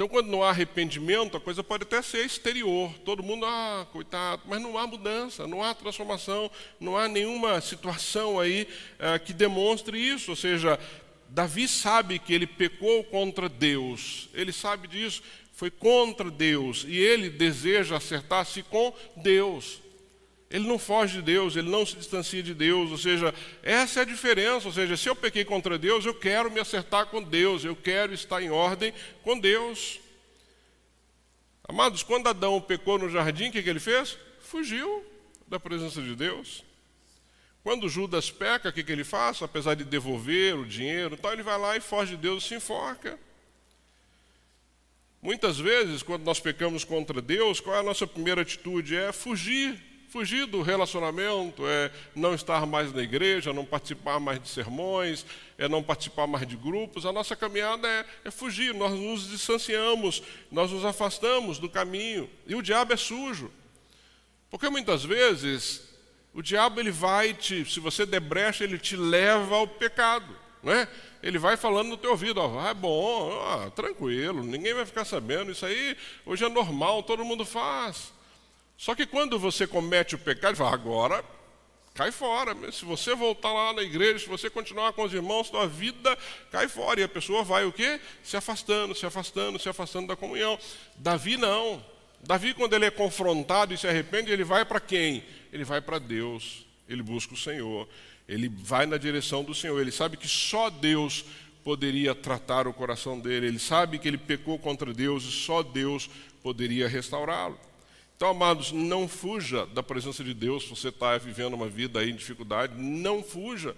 Então, quando não há arrependimento, a coisa pode até ser exterior. Todo mundo, ah, coitado, mas não há mudança, não há transformação, não há nenhuma situação aí ah, que demonstre isso. Ou seja, Davi sabe que ele pecou contra Deus, ele sabe disso, foi contra Deus, e ele deseja acertar-se com Deus. Ele não foge de Deus, ele não se distancia de Deus, ou seja, essa é a diferença. Ou seja, se eu pequei contra Deus, eu quero me acertar com Deus, eu quero estar em ordem com Deus. Amados, quando Adão pecou no jardim, o que, que ele fez? Fugiu da presença de Deus. Quando Judas peca, o que, que ele faz? Apesar de devolver o dinheiro, então ele vai lá e foge de Deus e se enforca. Muitas vezes, quando nós pecamos contra Deus, qual é a nossa primeira atitude? É fugir, fugir do relacionamento, é não estar mais na igreja, não participar mais de sermões, é não participar mais de grupos. A nossa caminhada é, é fugir, nós nos distanciamos, nós nos afastamos do caminho. E o diabo é sujo. Porque muitas vezes o diabo ele vai te, se você der brecha, ele te leva ao pecado, não é? Ele vai falando no teu ouvido, ó, ah, é bom, ó, tranquilo, ninguém vai ficar sabendo, isso aí hoje é normal, todo mundo faz. Só que quando você comete o pecado, fala, agora cai fora. Se você voltar lá na igreja, se você continuar com os irmãos, sua vida cai fora. E a pessoa vai o quê? Se afastando, se afastando, se afastando da comunhão. Davi não. Davi, quando ele é confrontado e se arrepende, ele vai para quem? Ele vai para Deus, ele busca o Senhor, ele vai na direção do Senhor, ele sabe que só Deus poderia tratar o coração dele, ele sabe que ele pecou contra Deus e só Deus poderia restaurá-lo. Então, amados, não fuja da presença de Deus se você está vivendo uma vida aí em dificuldade, não fuja.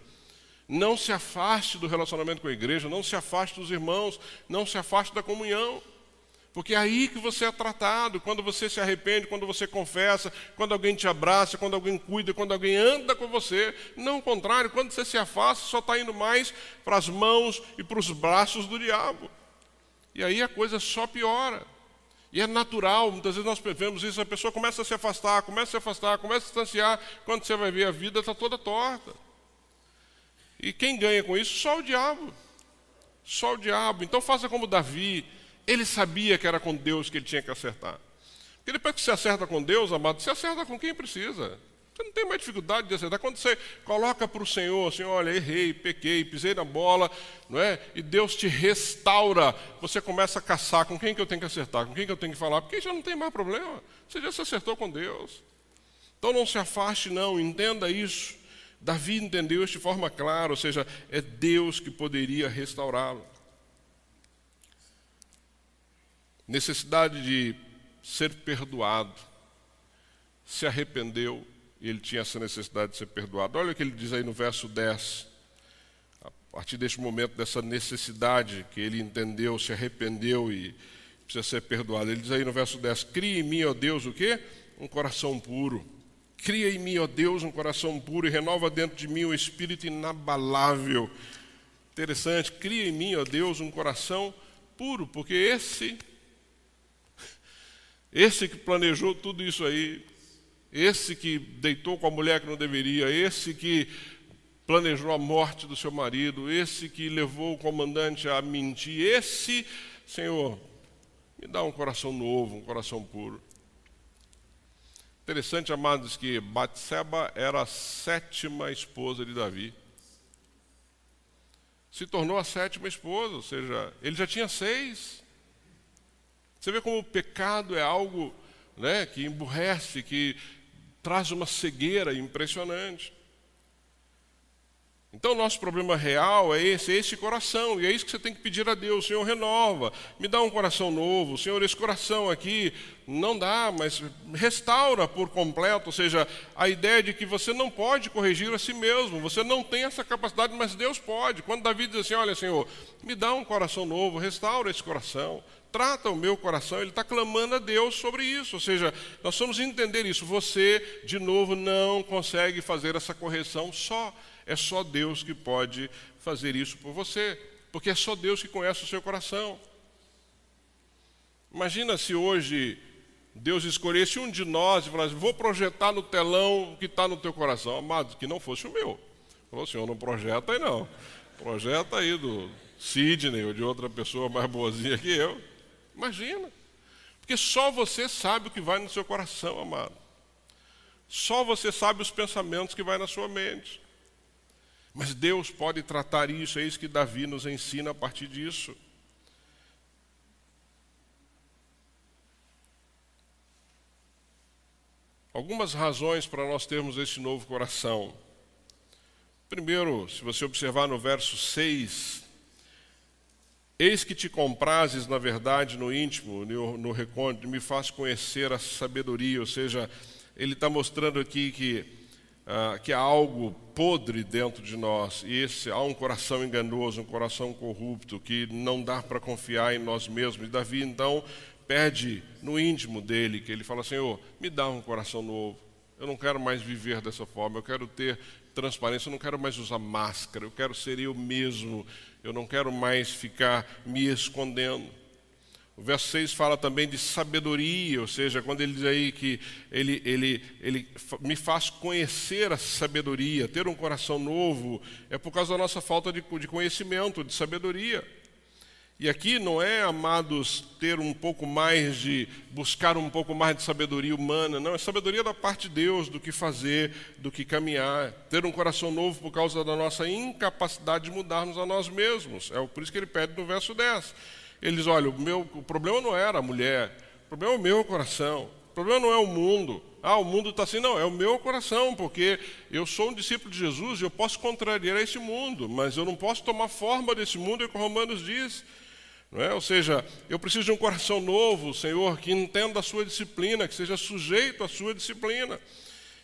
Não se afaste do relacionamento com a igreja, não se afaste dos irmãos, não se afaste da comunhão. Porque é aí que você é tratado, quando você se arrepende, quando você confessa, quando alguém te abraça, quando alguém cuida, quando alguém anda com você. Não o contrário, quando você se afasta, só está indo mais para as mãos e para os braços do diabo. E aí a coisa só piora. E é natural, muitas vezes nós vemos isso, a pessoa começa a se afastar, começa a se afastar, começa a distanciar, quando você vai ver a vida está toda torta. E quem ganha com isso? Só o diabo. Só o diabo. Então faça como Davi ele sabia que era com Deus que ele tinha que acertar. Porque depois que você acerta com Deus, amado, você acerta com quem precisa. Você não tem mais dificuldade de acertar. Quando você coloca para o Senhor, assim, olha, errei, pequei, pisei na bola, não é? E Deus te restaura, você começa a caçar com quem que eu tenho que acertar, com quem que eu tenho que falar, porque já não tem mais problema. Você já se acertou com Deus. Então não se afaste, não, entenda isso. Davi entendeu isso de forma clara, ou seja, é Deus que poderia restaurá-lo. necessidade de ser perdoado, se arrependeu e ele tinha essa necessidade de ser perdoado. Olha o que ele diz aí no verso 10. A partir deste momento, dessa necessidade que ele entendeu, se arrependeu e precisa ser perdoado. Ele diz aí no verso 10: Crie em mim, ó Deus, o quê? Um coração puro, Cria em mim, ó Deus, um coração puro e renova dentro de mim um espírito inabalável. Interessante, cria em mim, ó Deus, um coração puro, porque esse, esse que planejou tudo isso aí, esse que deitou com a mulher que não deveria, esse que planejou a morte do seu marido, esse que levou o comandante a mentir, esse, Senhor, me dá um coração novo, um coração puro. Interessante, amados, que Batseba era a sétima esposa de Davi. Se tornou a sétima esposa, ou seja, ele já tinha seis. Você vê como o pecado é algo né, que emburrece, que traz uma cegueira impressionante. Então, nosso problema real é esse, é esse coração, e é isso que você tem que pedir a Deus: Senhor, renova, me dá um coração novo, Senhor, esse coração aqui não dá, mas restaura por completo. Ou seja, a ideia de que você não pode corrigir a si mesmo, você não tem essa capacidade, mas Deus pode. Quando Davi diz assim: Olha, Senhor, me dá um coração novo, restaura esse coração, trata o meu coração, ele está clamando a Deus sobre isso. Ou seja, nós vamos entender isso. Você, de novo, não consegue fazer essa correção só. É só Deus que pode fazer isso por você, porque é só Deus que conhece o seu coração. Imagina se hoje Deus escolhesse um de nós e falasse: Vou projetar no telão o que está no teu coração. Amado, que não fosse o meu. Falou: Senhor, não projeta aí não. Projeta aí do Sidney ou de outra pessoa mais boazinha que eu. Imagina. Porque só você sabe o que vai no seu coração, amado. Só você sabe os pensamentos que vai na sua mente. Mas Deus pode tratar isso, é isso que Davi nos ensina a partir disso. Algumas razões para nós termos esse novo coração. Primeiro, se você observar no verso 6, eis que te comprases, na verdade, no íntimo, no, no recôndito, me faz conhecer a sabedoria, ou seja, ele está mostrando aqui que ah, que há algo podre dentro de nós, e esse, há um coração enganoso, um coração corrupto, que não dá para confiar em nós mesmos. E Davi, então, pede no íntimo dele, que ele fala: Senhor, me dá um coração novo. Eu não quero mais viver dessa forma, eu quero ter transparência, eu não quero mais usar máscara, eu quero ser eu mesmo, eu não quero mais ficar me escondendo. O verso 6 fala também de sabedoria, ou seja, quando ele diz aí que ele, ele, ele me faz conhecer a sabedoria, ter um coração novo, é por causa da nossa falta de, de conhecimento, de sabedoria. E aqui não é, amados, ter um pouco mais de, buscar um pouco mais de sabedoria humana, não, é sabedoria da parte de Deus, do que fazer, do que caminhar. Ter um coração novo por causa da nossa incapacidade de mudarmos a nós mesmos. É por isso que ele pede no verso 10 ele diz: olha, o, meu, o problema não era a mulher, o problema é o meu coração, o problema não é o mundo. Ah, o mundo está assim, não, é o meu coração, porque eu sou um discípulo de Jesus e eu posso contrariar esse mundo, mas eu não posso tomar forma desse mundo, é o que Romanos diz. Não é? Ou seja, eu preciso de um coração novo, Senhor, que entenda a sua disciplina, que seja sujeito à sua disciplina.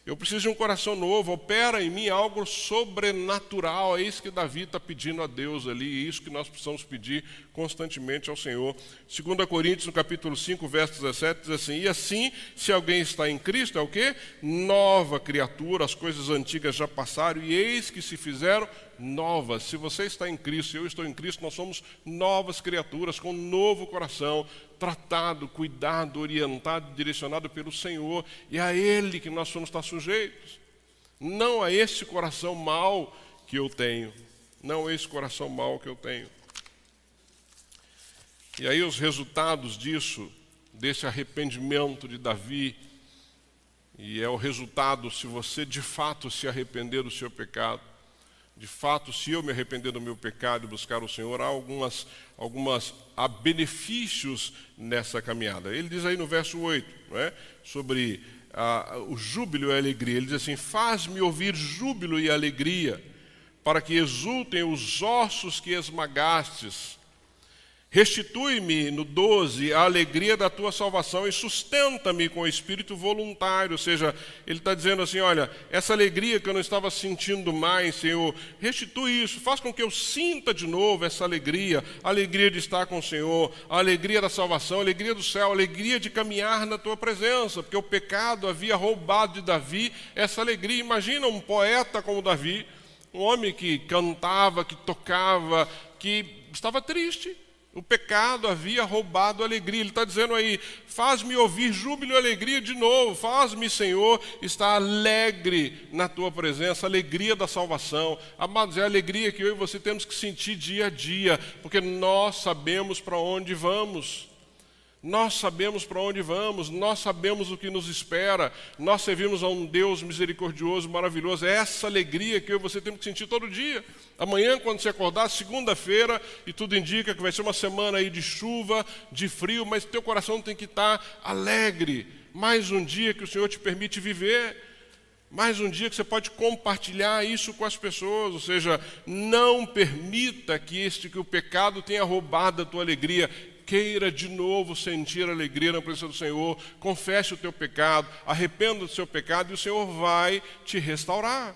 Eu preciso de um coração novo, opera em mim algo sobrenatural. É isso que Davi está pedindo a Deus ali, é isso que nós precisamos pedir constantemente ao Senhor. 2 Coríntios, no capítulo 5, verso 17, diz assim: E assim, se alguém está em Cristo, é o que? Nova criatura, as coisas antigas já passaram, e eis que se fizeram novas. Se você está em Cristo, eu estou em Cristo, nós somos novas criaturas, com um novo coração, tratado, cuidado, orientado, direcionado pelo Senhor, e a Ele que nós somos estar sujeitos. Não a esse coração mau que eu tenho, não a esse coração mau que eu tenho. E aí os resultados disso, desse arrependimento de Davi, e é o resultado se você de fato se arrepender do seu pecado, de fato, se eu me arrepender do meu pecado e buscar o Senhor, há algumas, algumas há benefícios nessa caminhada. Ele diz aí no verso 8, é? sobre ah, o júbilo e a alegria. Ele diz assim: Faz-me ouvir júbilo e alegria, para que exultem os ossos que esmagastes. Restitui-me, no 12, a alegria da tua salvação e sustenta-me com o espírito voluntário. Ou seja, ele está dizendo assim: olha, essa alegria que eu não estava sentindo mais, Senhor, restitui isso, faz com que eu sinta de novo essa alegria, a alegria de estar com o Senhor, a alegria da salvação, a alegria do céu, a alegria de caminhar na tua presença, porque o pecado havia roubado de Davi essa alegria. Imagina um poeta como Davi, um homem que cantava, que tocava, que estava triste o pecado havia roubado a alegria. Ele está dizendo aí: faz-me ouvir júbilo e alegria de novo. Faz-me, Senhor, estar alegre na tua presença, alegria da salvação. Amados, é a alegria que eu e você temos que sentir dia a dia, porque nós sabemos para onde vamos. Nós sabemos para onde vamos, nós sabemos o que nos espera, nós servimos a um Deus misericordioso, maravilhoso. É essa alegria que eu e você temos que sentir todo dia. Amanhã, quando você acordar, segunda-feira, e tudo indica que vai ser uma semana aí de chuva, de frio, mas teu coração tem que estar alegre. Mais um dia que o Senhor te permite viver. Mais um dia que você pode compartilhar isso com as pessoas, ou seja, não permita que este que o pecado tenha roubado a tua alegria queira de novo sentir alegria na presença do Senhor, confesse o teu pecado, arrependa do seu pecado e o Senhor vai te restaurar.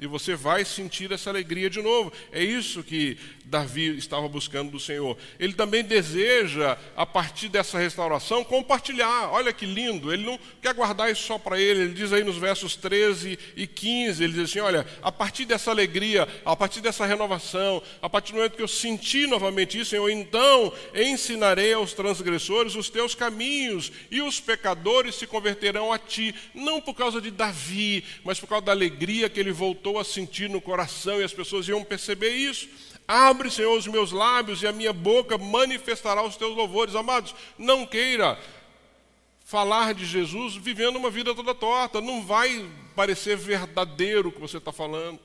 E você vai sentir essa alegria de novo. É isso que Davi estava buscando do Senhor. Ele também deseja, a partir dessa restauração, compartilhar. Olha que lindo. Ele não quer guardar isso só para ele. Ele diz aí nos versos 13 e 15: ele diz assim: Olha, a partir dessa alegria, a partir dessa renovação, a partir do momento que eu senti novamente isso, Senhor, então ensinarei aos transgressores os teus caminhos e os pecadores se converterão a ti. Não por causa de Davi, mas por causa da alegria que ele voltou voltou a sentir no coração e as pessoas iam perceber isso. Abre, Senhor, os meus lábios e a minha boca manifestará os teus louvores. Amados, não queira falar de Jesus vivendo uma vida toda torta. Não vai parecer verdadeiro o que você está falando.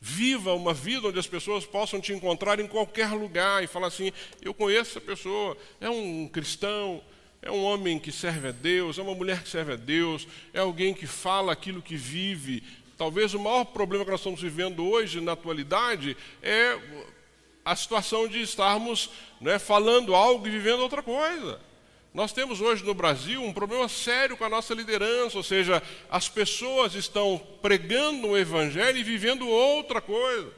Viva uma vida onde as pessoas possam te encontrar em qualquer lugar e falar assim: eu conheço essa pessoa, é um cristão, é um homem que serve a Deus, é uma mulher que serve a Deus, é alguém que fala aquilo que vive, Talvez o maior problema que nós estamos vivendo hoje, na atualidade, é a situação de estarmos né, falando algo e vivendo outra coisa. Nós temos hoje no Brasil um problema sério com a nossa liderança, ou seja, as pessoas estão pregando o evangelho e vivendo outra coisa.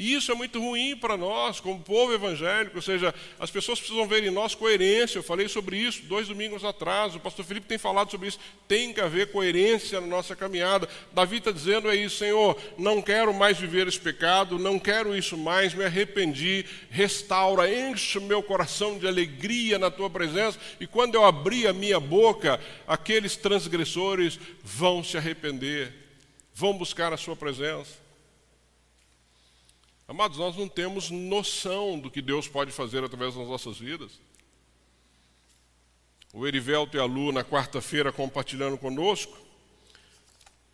E isso é muito ruim para nós, como povo evangélico, ou seja, as pessoas precisam ver em nós coerência. Eu falei sobre isso dois domingos atrás, o pastor Felipe tem falado sobre isso. Tem que haver coerência na nossa caminhada. Davi está dizendo é isso, Senhor, não quero mais viver esse pecado, não quero isso mais, me arrependi, restaura, enche o meu coração de alegria na tua presença, e quando eu abrir a minha boca, aqueles transgressores vão se arrepender, vão buscar a sua presença. Amados, nós não temos noção do que Deus pode fazer através das nossas vidas. O Erivelto e a Lu, na quarta-feira, compartilhando conosco,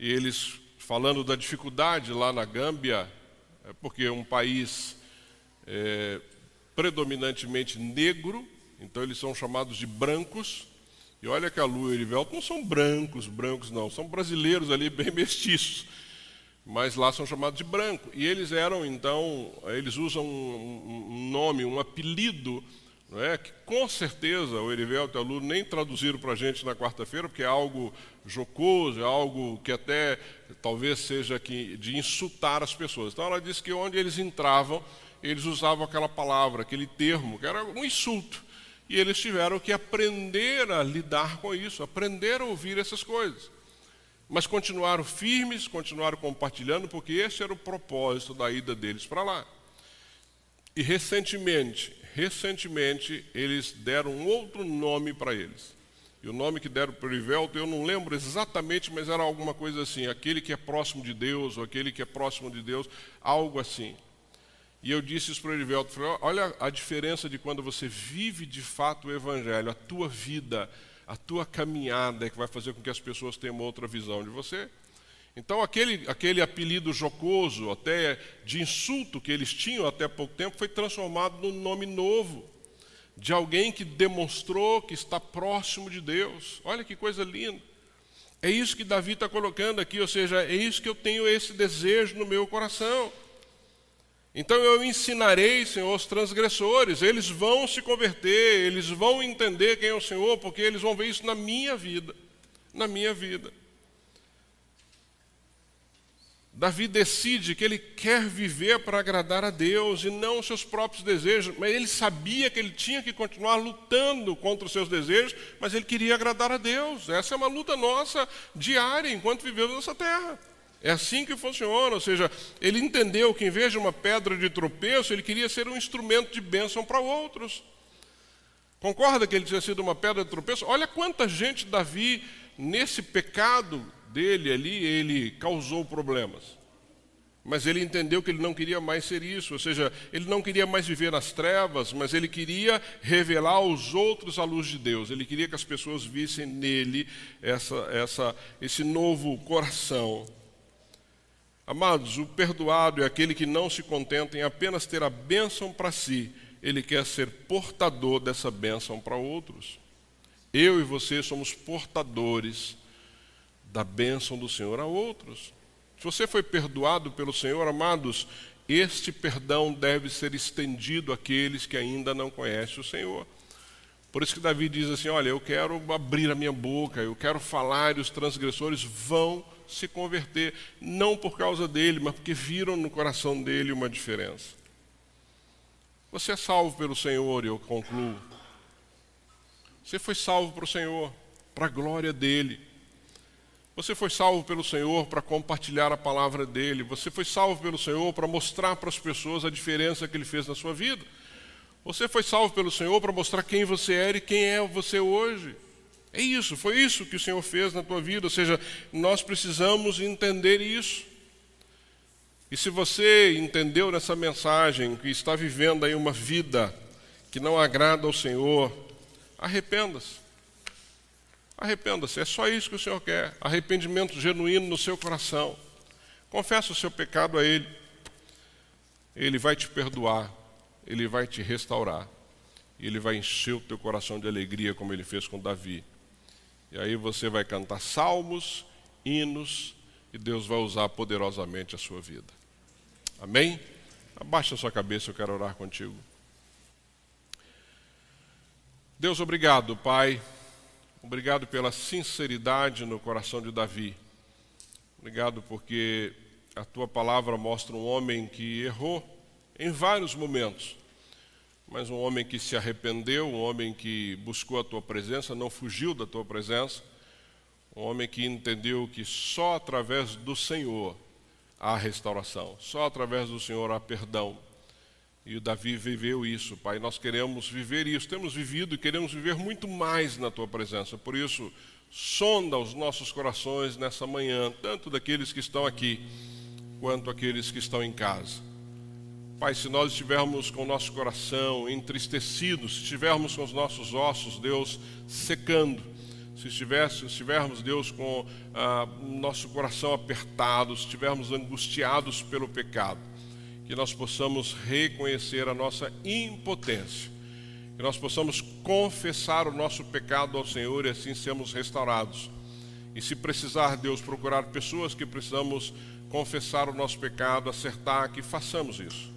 e eles falando da dificuldade lá na Gâmbia, é porque é um país é, predominantemente negro, então eles são chamados de brancos. E olha que a Lu e o Erivelto não são brancos, brancos não, são brasileiros ali bem mestiços mas lá são chamados de branco. E eles eram, então, eles usam um, nome, um apelido, não é? que com certeza o Erivelto e a Lu nem traduziram para a gente na quarta-feira, porque é algo jocoso, é algo que até talvez seja que, de insultar as pessoas. Então ela disse que onde eles entravam, eles usavam aquela palavra, aquele termo, que era um insulto. E eles tiveram que aprender a lidar com isso, aprender a ouvir essas coisas. Mas continuaram firmes, continuaram compartilhando, porque esse era o propósito da ida deles para lá. E recentemente, recentemente, eles deram um outro nome para eles. E o nome que deram para o Rivelto, eu não lembro exatamente, mas era alguma coisa assim, aquele que é próximo de Deus, ou aquele que é próximo de Deus, algo assim. E eu disse isso para o Erivelto, falei, olha a diferença de quando você vive de fato o Evangelho, a tua vida, a tua caminhada é que vai fazer com que as pessoas tenham uma outra visão de você. Então, aquele, aquele apelido jocoso, até de insulto que eles tinham até pouco tempo, foi transformado num nome novo, de alguém que demonstrou que está próximo de Deus. Olha que coisa linda. É isso que Davi está colocando aqui, ou seja, é isso que eu tenho esse desejo no meu coração. Então eu ensinarei, Senhor, os transgressores, eles vão se converter, eles vão entender quem é o Senhor, porque eles vão ver isso na minha vida, na minha vida. Davi decide que ele quer viver para agradar a Deus e não os seus próprios desejos, mas ele sabia que ele tinha que continuar lutando contra os seus desejos, mas ele queria agradar a Deus. Essa é uma luta nossa diária enquanto vivemos nessa terra. É assim que funciona, ou seja, ele entendeu que em vez de uma pedra de tropeço, ele queria ser um instrumento de bênção para outros. Concorda que ele tinha sido uma pedra de tropeço? Olha quanta gente Davi, nesse pecado, dele ali, ele causou problemas. Mas ele entendeu que ele não queria mais ser isso, ou seja, ele não queria mais viver nas trevas, mas ele queria revelar aos outros a luz de Deus. Ele queria que as pessoas vissem nele essa, essa, esse novo coração. Amados, o perdoado é aquele que não se contenta em apenas ter a bênção para si, ele quer ser portador dessa bênção para outros. Eu e você somos portadores da bênção do Senhor a outros. Se você foi perdoado pelo Senhor, amados, este perdão deve ser estendido àqueles que ainda não conhecem o Senhor. Por isso que Davi diz assim: Olha, eu quero abrir a minha boca, eu quero falar, e os transgressores vão se converter, não por causa dele, mas porque viram no coração dele uma diferença. Você é salvo pelo Senhor, e eu concluo. Você foi salvo para o Senhor, para a glória dele. Você foi salvo pelo Senhor para compartilhar a palavra dele. Você foi salvo pelo Senhor para mostrar para as pessoas a diferença que ele fez na sua vida. Você foi salvo pelo Senhor para mostrar quem você era e quem é você hoje. É isso, foi isso que o Senhor fez na tua vida. Ou seja, nós precisamos entender isso. E se você entendeu nessa mensagem que está vivendo aí uma vida que não agrada ao Senhor, arrependa-se. Arrependa-se, é só isso que o Senhor quer. Arrependimento genuíno no seu coração. Confessa o seu pecado a Ele. Ele vai te perdoar, Ele vai te restaurar. Ele vai encher o teu coração de alegria, como Ele fez com Davi. E aí você vai cantar salmos, hinos, e Deus vai usar poderosamente a sua vida. Amém? Abaixa a sua cabeça, eu quero orar contigo. Deus, obrigado, Pai Obrigado pela sinceridade no coração de Davi. Obrigado porque a tua palavra mostra um homem que errou em vários momentos, mas um homem que se arrependeu, um homem que buscou a tua presença, não fugiu da tua presença, um homem que entendeu que só através do Senhor há restauração, só através do Senhor há perdão. E o Davi viveu isso, Pai. Nós queremos viver isso, temos vivido e queremos viver muito mais na Tua presença. Por isso, sonda os nossos corações nessa manhã, tanto daqueles que estão aqui, quanto aqueles que estão em casa. Pai, se nós estivermos com o nosso coração entristecido, se estivermos com os nossos ossos, Deus, secando, se estivermos, Deus, com ah, nosso coração apertado, se estivermos angustiados pelo pecado, que nós possamos reconhecer a nossa impotência, que nós possamos confessar o nosso pecado ao Senhor e assim sermos restaurados. E se precisar, Deus, procurar pessoas que precisamos confessar o nosso pecado, acertar, que façamos isso.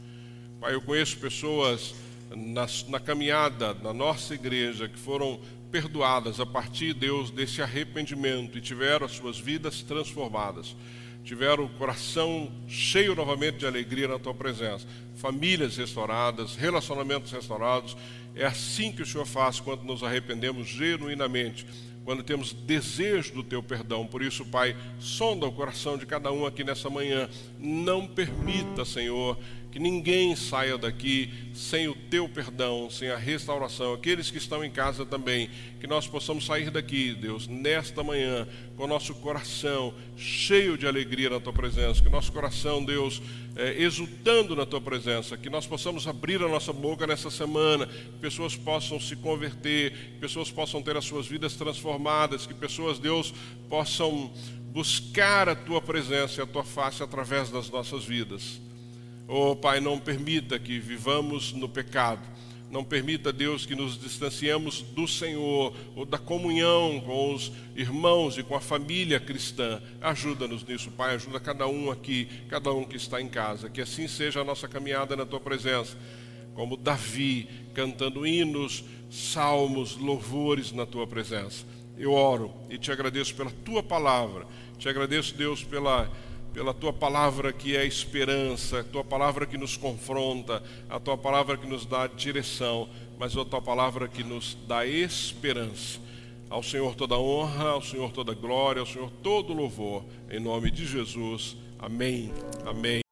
Pai, eu conheço pessoas na, na caminhada na nossa igreja que foram perdoadas a partir, Deus, desse arrependimento e tiveram as suas vidas transformadas tiveram o coração cheio novamente de alegria na tua presença. Famílias restauradas, relacionamentos restaurados. É assim que o Senhor faz quando nos arrependemos genuinamente, quando temos desejo do teu perdão. Por isso, Pai, sonda o coração de cada um aqui nessa manhã. Não permita, Senhor, que ninguém saia daqui sem o teu perdão, sem a restauração. Aqueles que estão em casa também, que nós possamos sair daqui, Deus, nesta manhã, com o nosso coração cheio de alegria na tua presença, que nosso coração, Deus, é, exultando na tua presença, que nós possamos abrir a nossa boca nessa semana, que pessoas possam se converter, que pessoas possam ter as suas vidas transformadas, que pessoas, Deus, possam buscar a tua presença e a tua face através das nossas vidas. Oh, Pai, não permita que vivamos no pecado. Não permita, Deus, que nos distanciemos do Senhor ou da comunhão com os irmãos e com a família cristã. Ajuda-nos nisso, Pai. Ajuda cada um aqui, cada um que está em casa. Que assim seja a nossa caminhada na tua presença. Como Davi, cantando hinos, salmos, louvores na tua presença. Eu oro e te agradeço pela tua palavra. Te agradeço, Deus, pela pela tua palavra que é esperança, a tua palavra que nos confronta, a tua palavra que nos dá direção, mas a tua palavra que nos dá esperança. Ao Senhor toda honra, ao Senhor toda glória, ao Senhor todo louvor, em nome de Jesus. Amém. Amém.